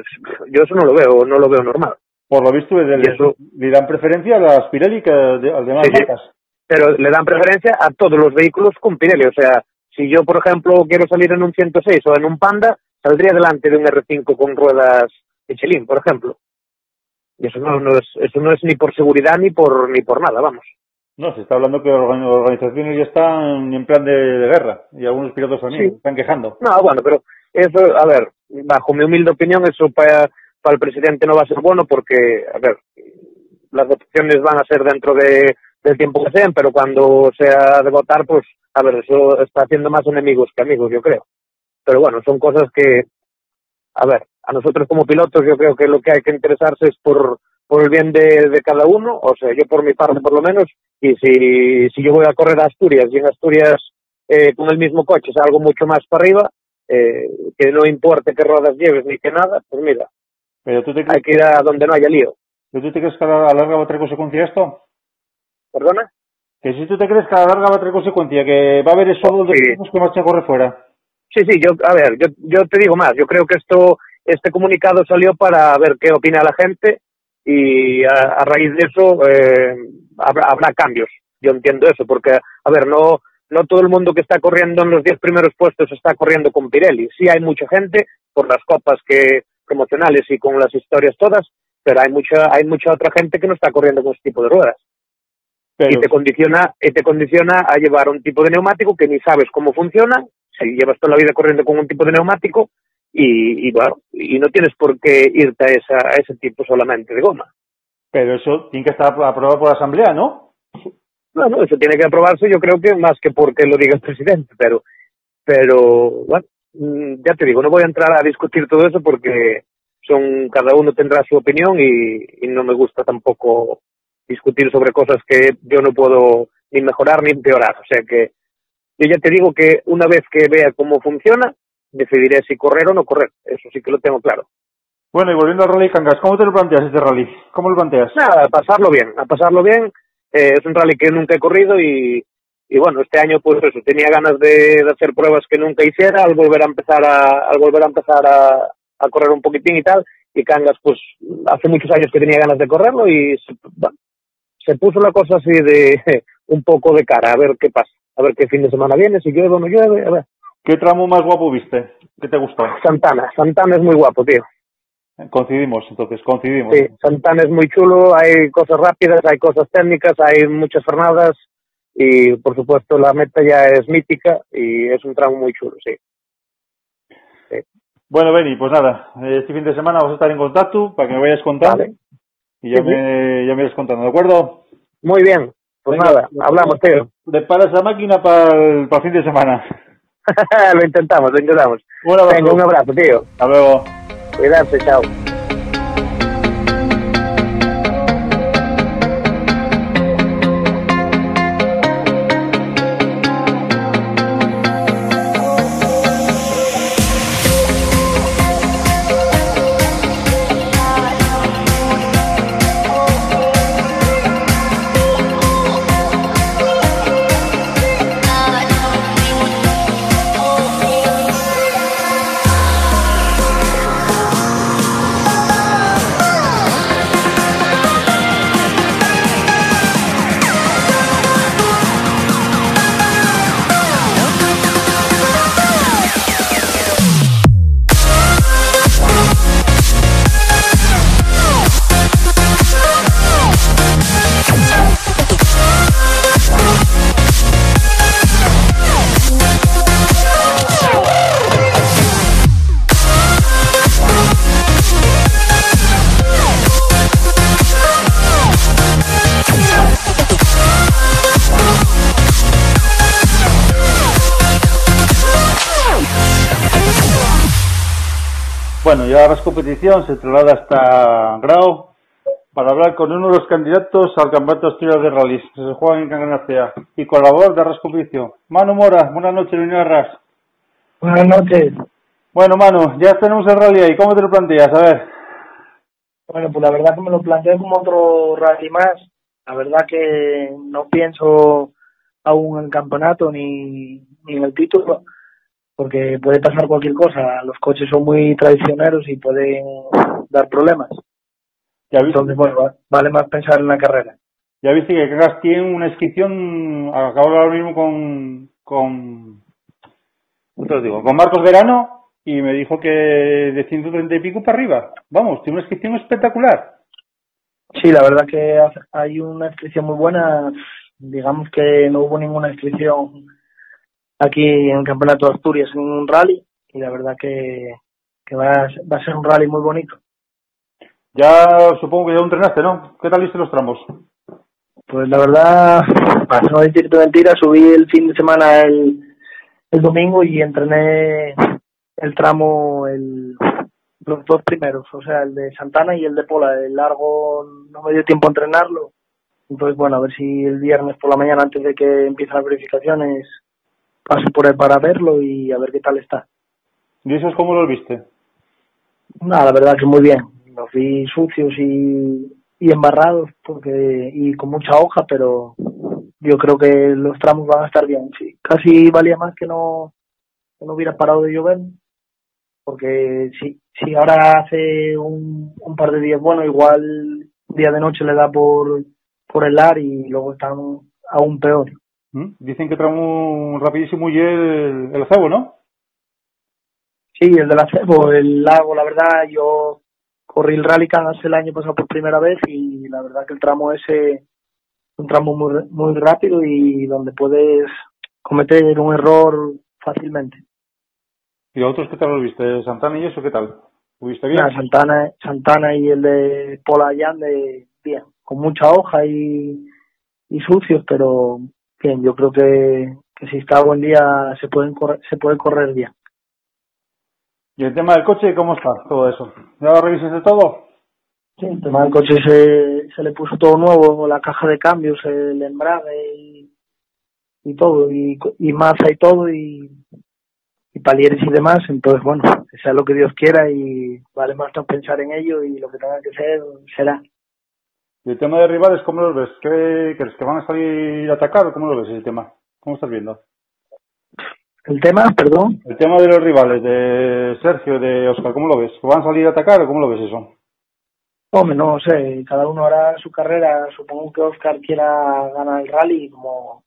Speaker 5: yo eso no lo veo, no lo veo normal.
Speaker 1: Por lo visto, le,
Speaker 5: eso-
Speaker 1: le dan preferencia a las Pirelli que a las demás
Speaker 5: Sí, sí.
Speaker 1: marcas.
Speaker 5: Pero le dan preferencia a todos los vehículos con Pirelli. O sea, si yo, por ejemplo, quiero salir en un 106 o en un Panda, saldría delante de un R5 con ruedas Michelin, por ejemplo. Y eso no, no es, eso no es ni por seguridad ni por, ni por nada, vamos.
Speaker 1: No, se está hablando que organi- organizaciones ya están en plan de, de guerra y algunos pilotos también
Speaker 5: Sí.
Speaker 1: están quejando.
Speaker 5: No, bueno, pero eso, a ver, bajo mi humilde opinión, eso para, para el presidente no va a ser bueno porque, a ver, las votaciones van a ser dentro de, del tiempo que sean, pero cuando sea de votar, pues, a ver, eso está haciendo más enemigos que amigos, yo creo. Pero bueno, son cosas que, a ver, a nosotros como pilotos yo creo que lo que hay que interesarse es por, por el bien de, de cada uno, o sea, yo por mi parte por lo menos, y si, si yo voy a correr a Asturias y en Asturias eh, con el mismo coche salgo mucho más para arriba, eh, que no importe qué ruedas lleves ni que nada, pues mira,
Speaker 1: Pero tú te
Speaker 5: hay que ir a donde no haya lío.
Speaker 1: pero tú te crees que a la larga va a tener consecuencia esto?
Speaker 5: ¿Perdona?
Speaker 1: Que si tú te crees que a la larga va a tener consecuencia, que va a haber dos
Speaker 5: Sí.
Speaker 1: equipos que marchan a correr fuera.
Speaker 5: Sí, sí, yo, a ver, yo, yo te digo más, yo creo que esto, este comunicado salió para ver qué opina la gente y a, a raíz de eso eh, habrá, habrá cambios. Yo entiendo eso, porque, a ver, no, no todo el mundo que está corriendo en los 10 primeros puestos está corriendo con Pirelli. Sí hay mucha gente por las copas que promocionales y con las historias todas, pero hay mucha, hay mucha otra gente que no está corriendo con este tipo de ruedas.
Speaker 1: Pero,
Speaker 5: y te condiciona y te condiciona a llevar un tipo de neumático que ni sabes cómo funciona si llevas toda la vida corriendo con un tipo de neumático y, y bueno y no tienes por qué irte a, esa, a ese tipo solamente de goma
Speaker 1: pero eso tiene que estar aprobado por la Asamblea, ¿no?
Speaker 5: bueno eso tiene que aprobarse yo creo que más que porque lo diga el presidente pero pero bueno mm, ya te digo no voy a entrar a discutir todo eso porque son cada uno tendrá su opinión y, y no me gusta tampoco discutir sobre cosas que yo no puedo ni mejorar ni empeorar. O sea que yo ya te digo que una vez que vea cómo funciona, decidiré si correr o no correr. Eso sí que lo tengo claro.
Speaker 1: Bueno, y volviendo al Rally Cangas, ¿cómo te lo planteas este rally? ¿Cómo lo planteas?
Speaker 5: Nada, a pasarlo bien, a pasarlo bien. Eh, es un rally que nunca he corrido y, y bueno, este año pues eso, tenía ganas de, de hacer pruebas que nunca hiciera al volver a empezar a, al volver a empezar a, a correr un poquitín y tal. Y Cangas pues hace muchos años que tenía ganas de correrlo y se, bueno, se puso la cosa así de un poco de cara, a ver qué pasa, a ver qué fin de semana viene, si llueve o no llueve, a ver.
Speaker 1: ¿Qué tramo más guapo viste? ¿Qué te gustó?
Speaker 5: Santana, Santana es muy guapo, tío.
Speaker 1: Coincidimos, entonces, coincidimos.
Speaker 5: Sí, Santana es muy chulo, hay cosas rápidas, hay cosas técnicas, hay muchas frenadas y por supuesto la meta ya es mítica y es un tramo muy chulo, sí.
Speaker 1: Bueno, Beni, pues nada, este fin de semana vamos a estar en contacto para que me vayas contando
Speaker 5: Vale.
Speaker 1: y ya
Speaker 5: Sí,
Speaker 1: me, ya me irás contando, ¿de acuerdo?
Speaker 5: Muy bien, pues
Speaker 1: Venga,
Speaker 5: nada, hablamos, tío.
Speaker 1: Preparas la máquina para el, para el fin de semana.
Speaker 5: lo intentamos, lo intentamos.
Speaker 1: Un abrazo.
Speaker 5: Venga, un abrazo, tío.
Speaker 1: Hasta luego.
Speaker 5: Cuidarse, chao.
Speaker 1: Bueno, ya la competición se traslada hasta Grau para hablar con uno de los candidatos al Campeonato Asturias de Rallys que se juega en Canganacea y colaborador de Arras Competición. Manu Mora, buenas noches, Línea Arras.
Speaker 6: Buenas noches.
Speaker 1: Bueno, Manu, ya tenemos el rally ahí. ¿Cómo te lo planteas? A ver.
Speaker 6: Bueno, pues la verdad que me lo planteo como otro rally más. La verdad que no pienso aún en el campeonato ni, ni en el título porque puede pasar cualquier cosa. Los coches son muy traicioneros y pueden dar problemas.
Speaker 1: ¿Ya viste?
Speaker 6: Entonces, bueno, vale más pensar en la carrera.
Speaker 1: Ya viste que Cagas tiene una inscripción, acabo de hablar mismo con, con, ¿cómo te lo digo? Con Marcos Verano y me dijo que de 130 y pico para arriba. Vamos, tiene una inscripción espectacular.
Speaker 6: Sí, la verdad que hay una inscripción muy buena. Digamos que no hubo ninguna inscripción aquí en el Campeonato de Asturias en un rally y la verdad que, que va, a, va a ser un rally muy bonito.
Speaker 1: Ya supongo que ya entrenaste, ¿no? ¿Qué tal viste los tramos?
Speaker 6: Pues la verdad, para no decirte mentira, subí el fin de semana el, el domingo y entrené el tramo, el, los dos primeros, o sea, el de Santana y el de Pola. El largo no me dio tiempo a entrenarlo. Entonces, bueno, a ver si el viernes por la mañana, antes de que empiecen las verificaciones, paso por él para verlo y a ver qué tal está.
Speaker 1: ¿Y esos cómo los viste?
Speaker 6: Nada, la verdad que muy bien. Los vi sucios y, y embarrados porque y con mucha hoja, pero yo creo que los tramos van a estar bien. Sí, casi valía más que no, que no hubiera parado de llover, porque si, si ahora hace un, un par de días bueno, igual día de noche le da por, por helar y luego están aún peor.
Speaker 1: ¿Mm? Dicen que tramo rapidísimo y el, el acebo, ¿no?
Speaker 6: Sí, el del acebo, el lago, la verdad, yo corrí el Rally Canas el año pasado por primera vez y la verdad que el tramo ese es un tramo muy, muy rápido y donde puedes cometer un error fácilmente.
Speaker 1: ¿Y los otros qué tal los viste? ¿Santana y eso qué tal? ¿Lo viste bien?
Speaker 6: Santana, Santana y el de Pola Allande, bien, con mucha hoja y, y sucios, pero bien, yo creo que, que si está buen día se pueden correr, se puede correr bien.
Speaker 1: ¿Y el tema del coche cómo está todo eso? ¿Ya lo revisaste todo?
Speaker 6: Sí, el tema del coche se, se le puso todo nuevo, la caja de cambios, el embrague y, y todo, y, y masa y todo, y, y palieres y demás. Entonces, bueno, que sea lo que Dios quiera y vale más no pensar en ello y lo que tenga que ser, será.
Speaker 1: ¿Y el tema de rivales cómo los ves? ¿Qué crees? ¿Que van a salir a atacar o cómo lo ves el tema? ¿Cómo estás viendo?
Speaker 6: El tema, perdón.
Speaker 1: El tema de los rivales, de Sergio, de Oscar, ¿cómo lo ves? ¿Que van a salir a atacar o cómo lo ves eso?
Speaker 6: Hombre, no sé, cada uno hará su carrera. Supongo que Oscar quiera ganar el rally como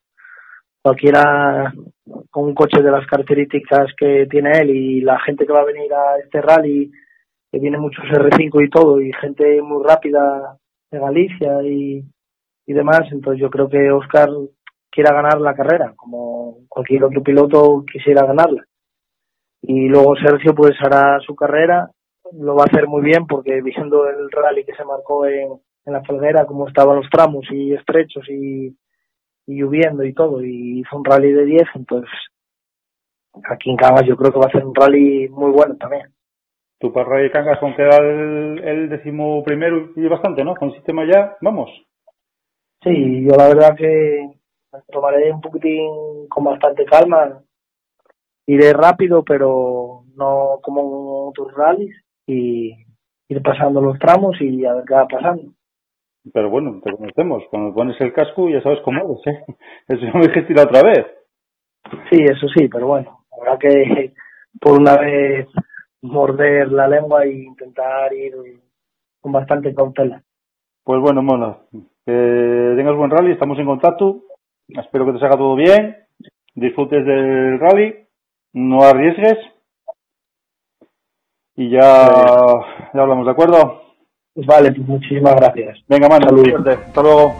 Speaker 6: cualquiera con un coche de las características que tiene él y la gente que va a venir a este rally, que viene muchos R5 y todo, y gente muy rápida de Galicia y, y demás. Entonces yo creo que Oscar quiera ganar la carrera, como cualquier otro piloto quisiera ganarla. Y luego Sergio pues hará su carrera, lo va a hacer muy bien porque viendo el rally que se marcó en, en la felguera, como estaban los tramos y estrechos y, y lloviendo y todo, y hizo un rally de 10, entonces aquí en Cangas yo creo que va a ser un rally muy bueno también.
Speaker 1: Tu para Rally Cangas con que era el, el décimo primero y bastante, ¿no? Con el sistema ya, vamos.
Speaker 6: Sí, yo la verdad que tomaré un poquitín con bastante calma. Iré rápido, pero no como en otros rallies y ir pasando los tramos y a ver qué va pasando.
Speaker 1: Pero bueno, te conocemos. Cuando pones el casco ya sabes cómo eres, ¿eh? Eso me dijiste la otra vez.
Speaker 6: Sí, eso sí, pero bueno, habrá que por una vez morder la lengua e intentar ir con bastante cautela.
Speaker 1: Pues bueno, Mona, que tengas buen rally, estamos en contacto. Espero que te salga todo bien, disfrutes del rally, no arriesgues y ya, ya hablamos, ¿de acuerdo?
Speaker 6: Pues vale, pues muchísimas gracias.
Speaker 1: Venga, mano. Hasta luego.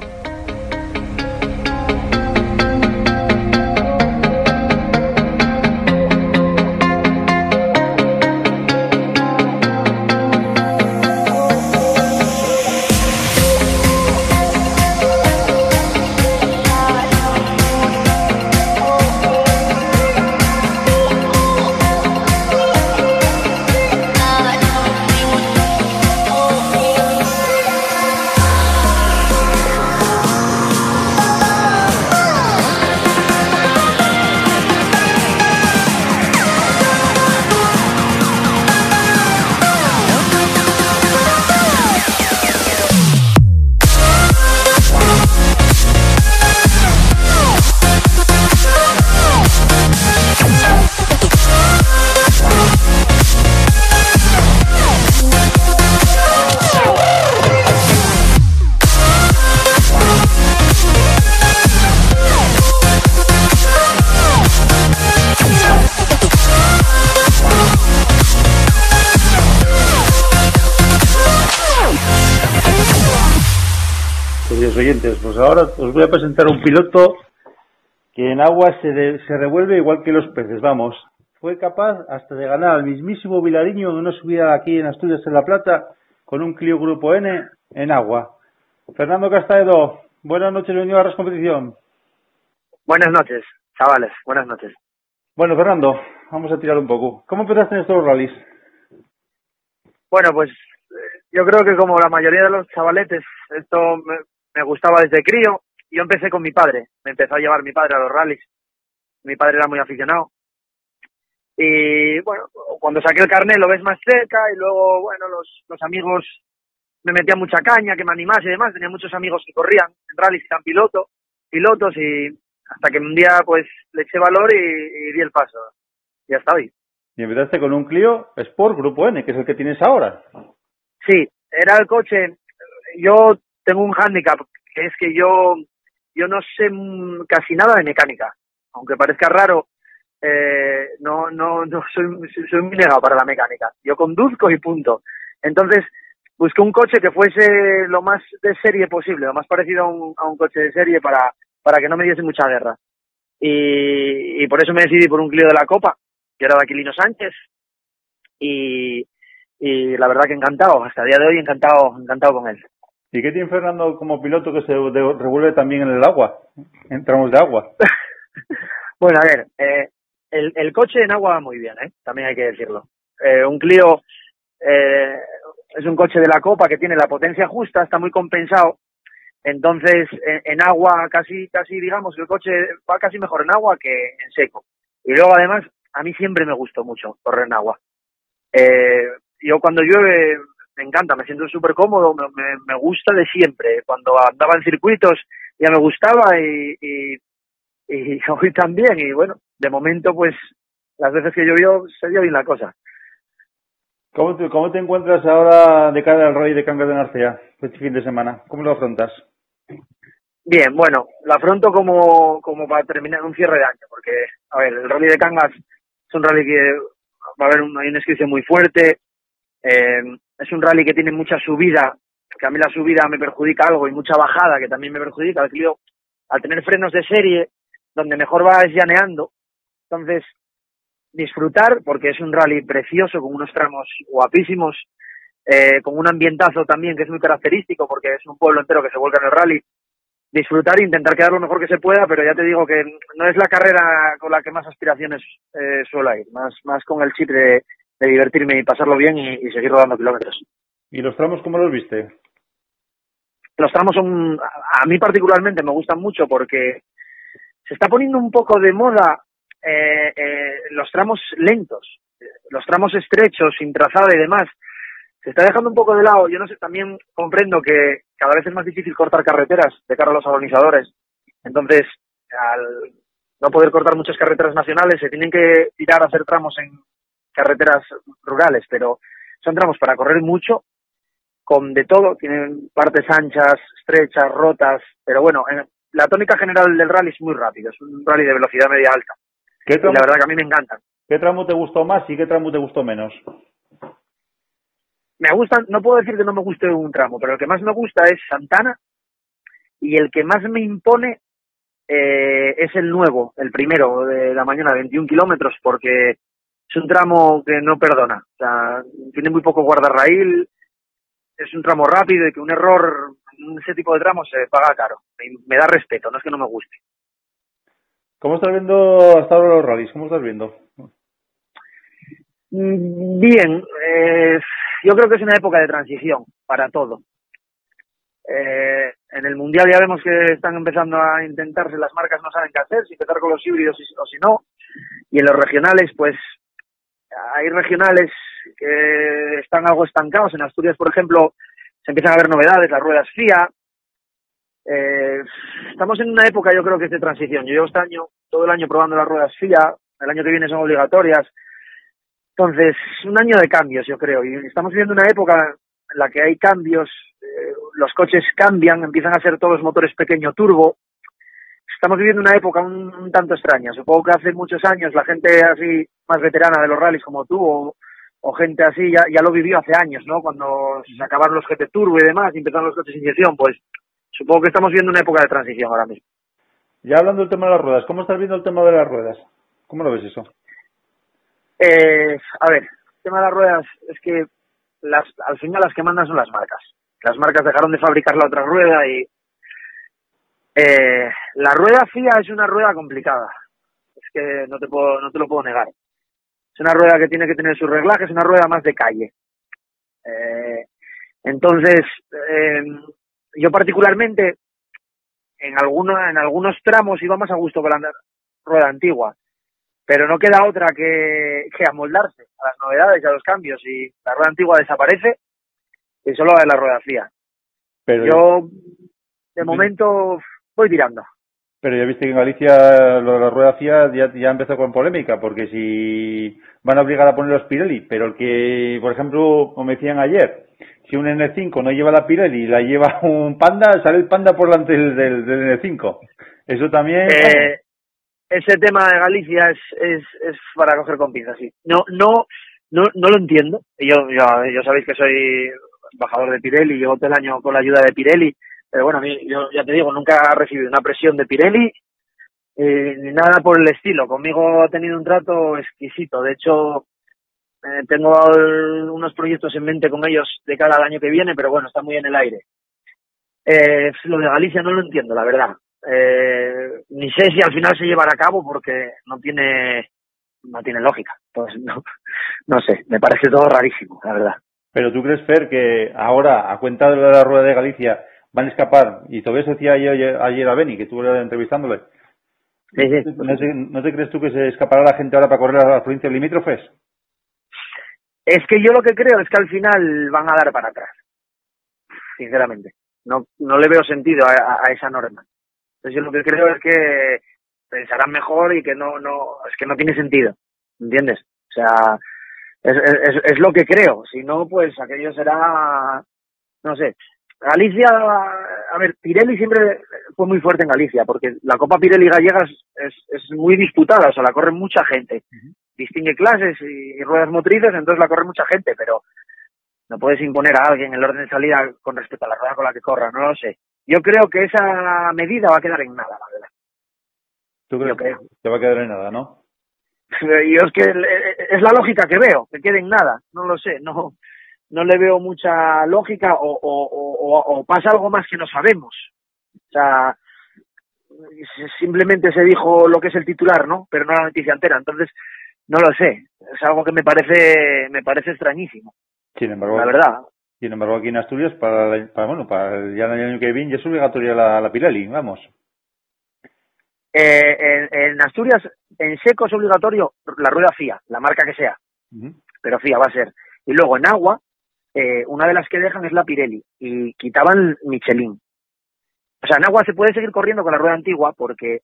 Speaker 1: Voy a presentar un piloto que en agua se, se revuelve igual que los peces, vamos. Fue capaz hasta de ganar al mismísimo Vilariño en una subida aquí en Asturias en La Plata con un Clio Grupo N en agua. Fernando Castaedo, buenas noches, bienvenido a la competición.
Speaker 7: Buenas noches, chavales, buenas noches.
Speaker 1: Bueno, Fernando, vamos a tirar un poco. ¿Cómo empezaste en estos rallies?
Speaker 7: Bueno, pues eh, yo creo que como la mayoría de los chavaletes, esto me, gustaba desde crío. Yo empecé con mi padre, me empezó a llevar mi padre a los rallies. Mi padre era muy aficionado. Y bueno, cuando saqué el carnet lo ves más cerca y luego, bueno, los, los amigos me metían mucha caña, que me animase y demás. Tenía muchos amigos que corrían en rallies, que eran piloto, pilotos y hasta que un día pues le eché valor y, di el paso. Y hasta hoy.
Speaker 1: Y empezaste con un Clio Sport Grupo N, que es el que tienes ahora.
Speaker 7: Sí, era el coche. Yo tengo un hándicap, que es que yo, yo no sé casi nada de mecánica. Aunque parezca raro, eh, no, no, no soy, soy muy negado para la mecánica. Yo conduzco y punto. Entonces, busqué un coche que fuese lo más de serie posible, lo más parecido a un, a un coche de serie para, para que no me diese mucha guerra. Y, por eso me decidí por un Clio de la Copa, que era de Aquilino Sánchez. Y, y la verdad que encantado, hasta el día de hoy encantado, encantado con él.
Speaker 1: ¿Y qué tiene Fernando como piloto que se revuelve también en el agua, en tramos de agua?
Speaker 7: bueno, a ver, eh, el, coche en agua va muy bien, ¿eh? también hay que decirlo. Eh, un Clio eh, es un coche de la Copa que tiene la potencia justa, está muy compensado entonces, en, agua casi, casi digamos, el coche va casi mejor en agua que en seco. Y luego además, a mí siempre me gustó mucho correr en agua. Yo cuando llueve me encanta, me siento súper cómodo, me, me, gusta de siempre. Cuando andaba en circuitos ya me gustaba y, y, y hoy también. Y bueno, de momento pues las veces que llovió se dio bien la cosa.
Speaker 1: ¿Cómo te, ¿Cómo te encuentras ahora de cara al Rally de Cangas de Narcea este fin de semana? ¿Cómo lo afrontas?
Speaker 7: Bien, bueno, lo afronto como, como para terminar un cierre de año, porque, a ver, el Rally de Cangas es un rally que va a haber una inscripción muy fuerte, eh, es un rally que tiene mucha subida, que a mí la subida me perjudica algo, y mucha bajada que también me perjudica. Al, al tener frenos de serie, donde mejor va es llaneando, entonces disfrutar porque es un rally precioso con unos tramos guapísimos, eh, con un ambientazo también que es muy característico porque es un pueblo entero que se vuelca en el rally. Disfrutar e intentar quedar lo mejor que se pueda, pero ya te digo que no es la carrera con la que más aspiraciones eh, suelo ir, más, más con el chip divertirme y pasarlo bien y, seguir rodando kilómetros.
Speaker 1: ¿Y los tramos cómo los viste?
Speaker 7: Los tramos son, a mí particularmente me gustan mucho porque se está poniendo un poco de moda eh, eh, los tramos lentos, los tramos estrechos, sin trazado y demás, se está dejando un poco de lado. Yo no sé, también comprendo que cada vez es más difícil cortar carreteras de cara a los organizadores. Entonces, al no poder cortar muchas carreteras nacionales, se tienen que tirar a hacer tramos en carreteras rurales, pero son tramos para correr mucho, con de todo, tienen partes anchas, estrechas, rotas, pero bueno, la tónica general del rally es muy rápido, es un rally de velocidad media alta la verdad que a mí me encantan.
Speaker 1: ¿Qué tramo te gustó más y qué tramo te gustó menos?
Speaker 7: Me gustan, no puedo decir que no me guste un tramo, pero el que más me gusta es Santana y el que más me impone eh, es el nuevo, el primero de la mañana, 21 kilómetros, porque es un tramo que no perdona. O sea, tiene muy poco guardarraíl, es un tramo rápido y que un error en ese tipo de tramos se paga caro. me da respeto, no es que no me guste.
Speaker 1: ¿Cómo estás viendo hasta ahora los rallies? ¿Cómo estás viendo?
Speaker 7: Mm, bien, eh, yo creo que es una época de transición para todo. Eh, en el Mundial ya vemos que están empezando a intentarse, las marcas no saben qué hacer, si empezar con los híbridos o si no. Y en los regionales, pues hay regionales que están algo estancados. En Asturias, por ejemplo, se empiezan a ver novedades, las ruedas FIA, eh, estamos en una época, yo creo que es de transición. Yo llevo este año, todo el año probando las ruedas FIA, el año que viene son obligatorias. Entonces, un año de cambios, yo creo. Y estamos viviendo una época en la que hay cambios, eh, los coches cambian, empiezan a ser todos motores pequeño turbo. Estamos viviendo una época un, tanto extraña. Supongo que hace muchos años la gente así más veterana de los rallies como tú o, o gente así ya, ya lo vivió hace años, ¿no? Cuando se acabaron los GT Turbo y demás y empezaron los coches de inyección, pues supongo que estamos viendo una época de transición ahora mismo.
Speaker 1: Ya hablando del tema de las ruedas, ¿cómo estás viendo el tema de las ruedas? ¿Cómo lo ves eso?
Speaker 7: Eh, a ver, el tema de las ruedas es que las, al final las que mandan son las marcas. Las marcas dejaron de fabricar la otra rueda y eh, la rueda FIA es una rueda complicada. Es que no te puedo, no te lo puedo negar. Es una rueda que tiene que tener su reglaje, es una rueda más de calle. Eh, entonces, eh, yo particularmente en algunos, en algunos tramos iba más a gusto con la rueda antigua, pero no queda otra que, que amoldarse a las novedades y a los cambios y la rueda antigua desaparece y solo va la rueda FIA.
Speaker 1: Pero
Speaker 7: Yo, de momento, voy tirando.
Speaker 1: Pero ya viste que en Galicia lo de la rueda ya, ya empezó con polémica, porque si van a obligar a poner los Pirelli, pero el que, por ejemplo, como decían ayer, si un N5 no lleva la Pirelli y la lleva un Panda, sale el Panda por delante del, del, del N5. Eso también...
Speaker 7: Eh, ese tema de Galicia es, es, es para coger con pinzas, sí. No, no, no, no lo entiendo. Yo, yo, yo sabéis que soy embajador de Pirelli, llevo todo el año con la ayuda de Pirelli, pero bueno, yo ya te digo, nunca he recibido una presión de Pirelli eh, ni nada por el estilo. Conmigo ha tenido un trato exquisito. De hecho, eh, tengo unos proyectos en mente con ellos de cara al año que viene, pero bueno, está muy en el aire. Eh, lo de Galicia no lo entiendo, la verdad. Eh, ni sé si al final se llevará a cabo porque no tiene no tiene lógica. Pues no, no sé, me parece todo rarísimo, la verdad.
Speaker 1: Pero tú crees, Fer, que ahora, a cuenta de la rueda de Galicia, van a escapar, y todavía se decía ayer, ayer a Beni, que estuve entrevistándole,
Speaker 7: Sí, sí.
Speaker 1: ¿No te, ¿No te crees tú que se escapará la gente ahora para correr a las provincias limítrofes?
Speaker 7: Es que yo lo que creo es que al final van a dar para atrás. Sinceramente. No, no le veo sentido a, a esa norma. Entonces yo lo que creo es que pensarán mejor y que no, no, es que no tiene sentido. ¿Entiendes? O sea, es, es, es lo que creo. Si no, pues aquello será, no sé. Galicia, a ver, Pirelli siempre fue muy fuerte en Galicia, porque la Copa Pirelli gallega es, es muy disputada, o sea, la corre mucha gente. Distingue clases y, ruedas motrices, entonces la corre mucha gente, pero no puedes imponer a alguien el orden de salida con respecto a la rueda con la que corra, no lo sé. Yo creo que esa medida va a quedar en nada, la verdad.
Speaker 1: ¿Tú crees
Speaker 7: Yo creo.
Speaker 1: que va a quedar en nada, no?
Speaker 7: Y es que es la lógica que veo, que quede en nada, no lo sé, no no le veo mucha lógica o, o, o, o pasa algo más que no sabemos. O sea, simplemente se dijo lo que es el titular, ¿no? Pero no la noticia entera. Entonces, no lo sé. Es algo que me parece, me parece extrañísimo.
Speaker 1: Sin embargo,
Speaker 7: La verdad.
Speaker 1: Sin embargo, aquí en Asturias, para, para bueno, para ya el año que viene, ya es obligatoria la, la Pirelli, vamos.
Speaker 7: Eh, en, en Asturias, en seco es obligatorio la rueda FIA, la marca que sea, pero FIA va a ser. Y luego en agua, eh, una de las que dejan es la Pirelli y quitaban Michelin. O sea, en agua se puede seguir corriendo con la rueda antigua porque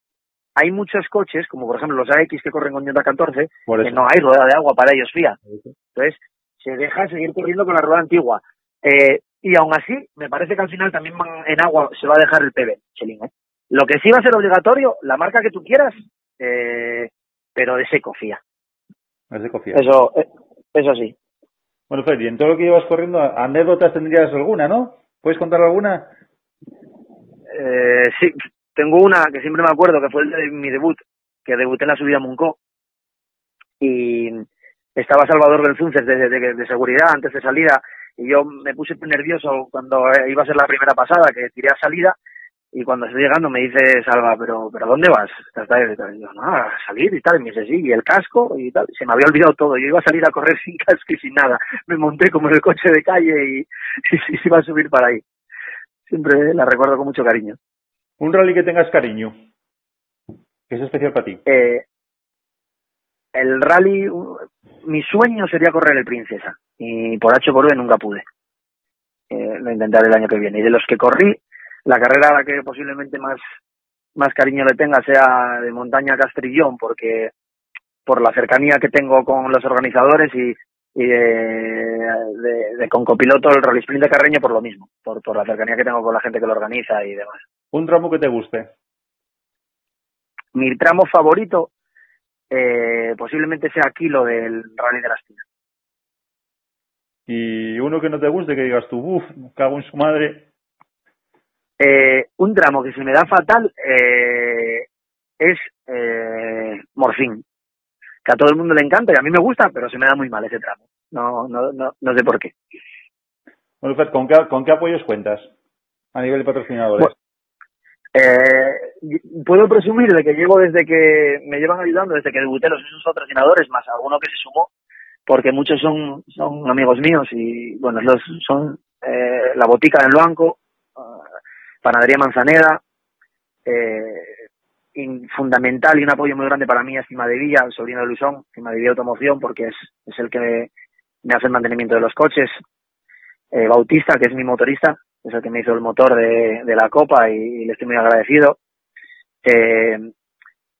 Speaker 7: hay muchos coches, como por ejemplo los AX que corren con Yota 14,
Speaker 1: Por
Speaker 7: que no hay rueda de agua para ellos FIA. Entonces, se deja seguir corriendo con la rueda antigua. Eh, y aún así, me parece que al final también en agua se va a dejar el PB, Michelin. ¿eh? Lo que sí va a ser obligatorio, la marca que tú quieras, eh, pero de seco.
Speaker 1: Es de.
Speaker 7: Eso, eh, eso sí.
Speaker 1: Bueno, Fer, y en todo lo que llevas corriendo, anécdotas tendrías alguna, ¿no? ¿Puedes contar alguna?
Speaker 7: Eh, sí, tengo una que siempre me acuerdo, que fue el de mi debut, que debuté en la subida a Muncó. Y estaba Salvador Belzunces de, de, de seguridad antes de salida. Y yo me puse nervioso cuando iba a ser la primera pasada, que tiré a salida. Y cuando estoy llegando me dice Salva, pero, pero ¿dónde vas? Y. Y yo, no, a salir y tal. Y me dice, sí, y el casco y tal. Se me había olvidado todo. Yo iba a salir a correr sin casco y sin nada. Me monté como en el coche de calle y, y, iba a subir para ahí. Siempre la recuerdo con mucho cariño.
Speaker 1: Un rally que tengas cariño, que es especial para ti.
Speaker 7: Eh, el rally, mi sueño sería correr el Princesa. Y por H por B nunca pude. Eh, lo intentaré el año que viene. Y de los que corrí, la carrera a la que posiblemente más, más cariño le tenga sea de montaña Castrillón, porque por la cercanía que tengo con los organizadores y, y de, de, de con copiloto el Rally Sprint de Carreño por lo mismo, por, por la cercanía que tengo con la gente que lo organiza y demás.
Speaker 1: Un tramo que te guste.
Speaker 7: Mi tramo favorito eh, posiblemente sea aquí lo del Rally de las Tinas.
Speaker 1: Y uno que no te guste, que digas tú, uff, cago en su madre.
Speaker 7: Eh, un tramo que se me da fatal eh, es eh, Morfín, que a todo el mundo le encanta y a mí me gusta, pero se me da muy mal ese tramo. No, no, no, no sé por qué.
Speaker 1: Bueno, ¿con qué, ¿con qué apoyos cuentas a nivel de patrocinadores?
Speaker 7: Bueno, eh, puedo presumir de que llevo desde que me llevan ayudando, desde que debuté los esos patrocinadores, más alguno que se sumó, porque muchos son, son amigos míos y, bueno, los son eh, la botica del Panadería Manzaneda, eh, fundamental y un apoyo muy grande para mí es Cima de Villa, el sobrino de Luisón, Cima de Villa Automoción, porque es, es el que me, hace el mantenimiento de los coches. Eh, Bautista, que es mi motorista, es el que me hizo el motor de, la Copa y, le estoy muy agradecido. Eh,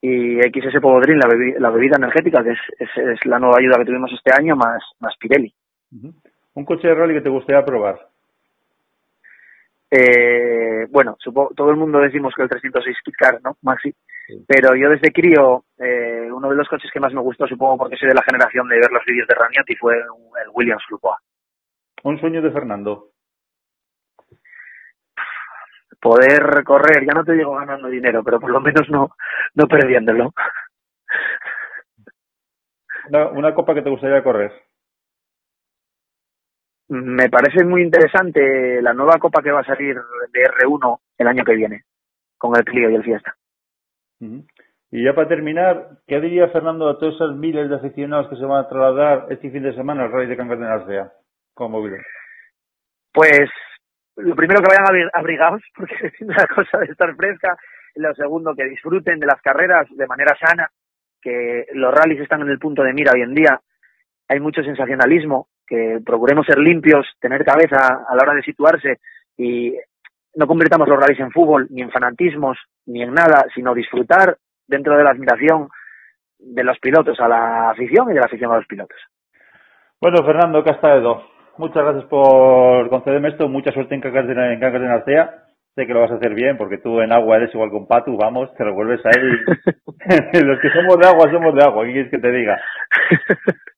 Speaker 7: y XS Podrin, la, la bebida energética, que es, es, la nueva ayuda que tuvimos este año, más, más Pirelli.
Speaker 1: ¿Un coche de rally que te gustaría probar?
Speaker 7: Eh, bueno, supongo, todo el mundo decimos que el 306 Car, ¿no, Maxi? Pero yo desde crío, eh, uno de los coches que más me gustó, supongo porque soy de la generación de ver los vídeos de Raniati, fue el Williams Lupoa.
Speaker 1: Un sueño de Fernando.
Speaker 7: Poder correr, ya no te digo ganando dinero, pero por lo menos no, no perdiéndolo.
Speaker 1: Una copa que te gustaría correr
Speaker 7: me parece muy interesante la nueva copa que va a salir de R1 el año que viene, con el Clio y el Fiesta.
Speaker 1: Y ya para terminar, ¿qué diría Fernando a todos esos miles de aficionados que se van a trasladar este fin de semana al Rally de Cangas de Narcea con móviles?
Speaker 7: Pues lo primero que vayan abrigados, porque es una cosa de estar fresca. Lo segundo, que disfruten de las carreras de manera sana, que los rallies están en el punto de mira hoy en día. Hay mucho sensacionalismo, que procuremos ser limpios, tener cabeza a la hora de situarse y no convirtamos los rallies en fútbol, ni en fanatismos, ni en nada, sino disfrutar dentro de la admiración de los pilotos a la afición y de la afición a los pilotos.
Speaker 1: Bueno, Fernando Castaedo, muchas gracias por concederme esto, mucha suerte en Cancas de, en Cancas de Narcea. Sé que lo vas a hacer bien, porque tú en agua eres igual con Patu, vamos, te revuelves a él. los que somos de agua, somos de agua, ¿qué quieres que te diga?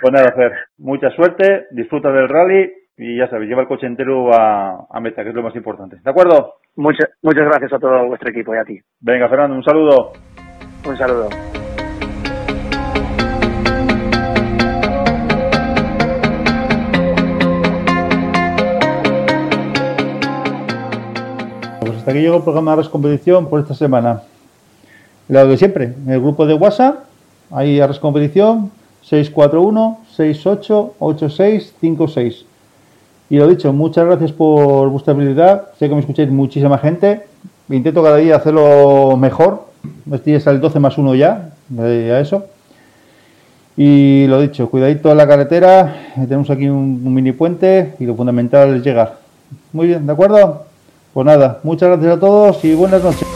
Speaker 1: Pues nada, Fer, mucha suerte, disfruta del rally y ya sabes, lleva el coche entero a, a meta, que es lo más importante. ¿De acuerdo?
Speaker 7: Muchas, muchas gracias a todo vuestro equipo y a ti.
Speaker 1: Venga, Fernando, un saludo.
Speaker 7: Un saludo.
Speaker 1: Pues hasta aquí llegó el programa de Competición por esta semana. Lo de siempre, en el grupo de WhatsApp, ahí a Competición, 641-688656. Y lo dicho, muchas gracias por vuestra habilidad. Sé que me escucháis muchísima gente. Intento cada día hacerlo mejor. Estoy el 12 más 1 ya, a eso. Y lo dicho, cuidadito en la carretera. Tenemos aquí un, un mini puente y lo fundamental es llegar. Muy bien, ¿de acuerdo? Pues nada, muchas gracias a todos y buenas noches.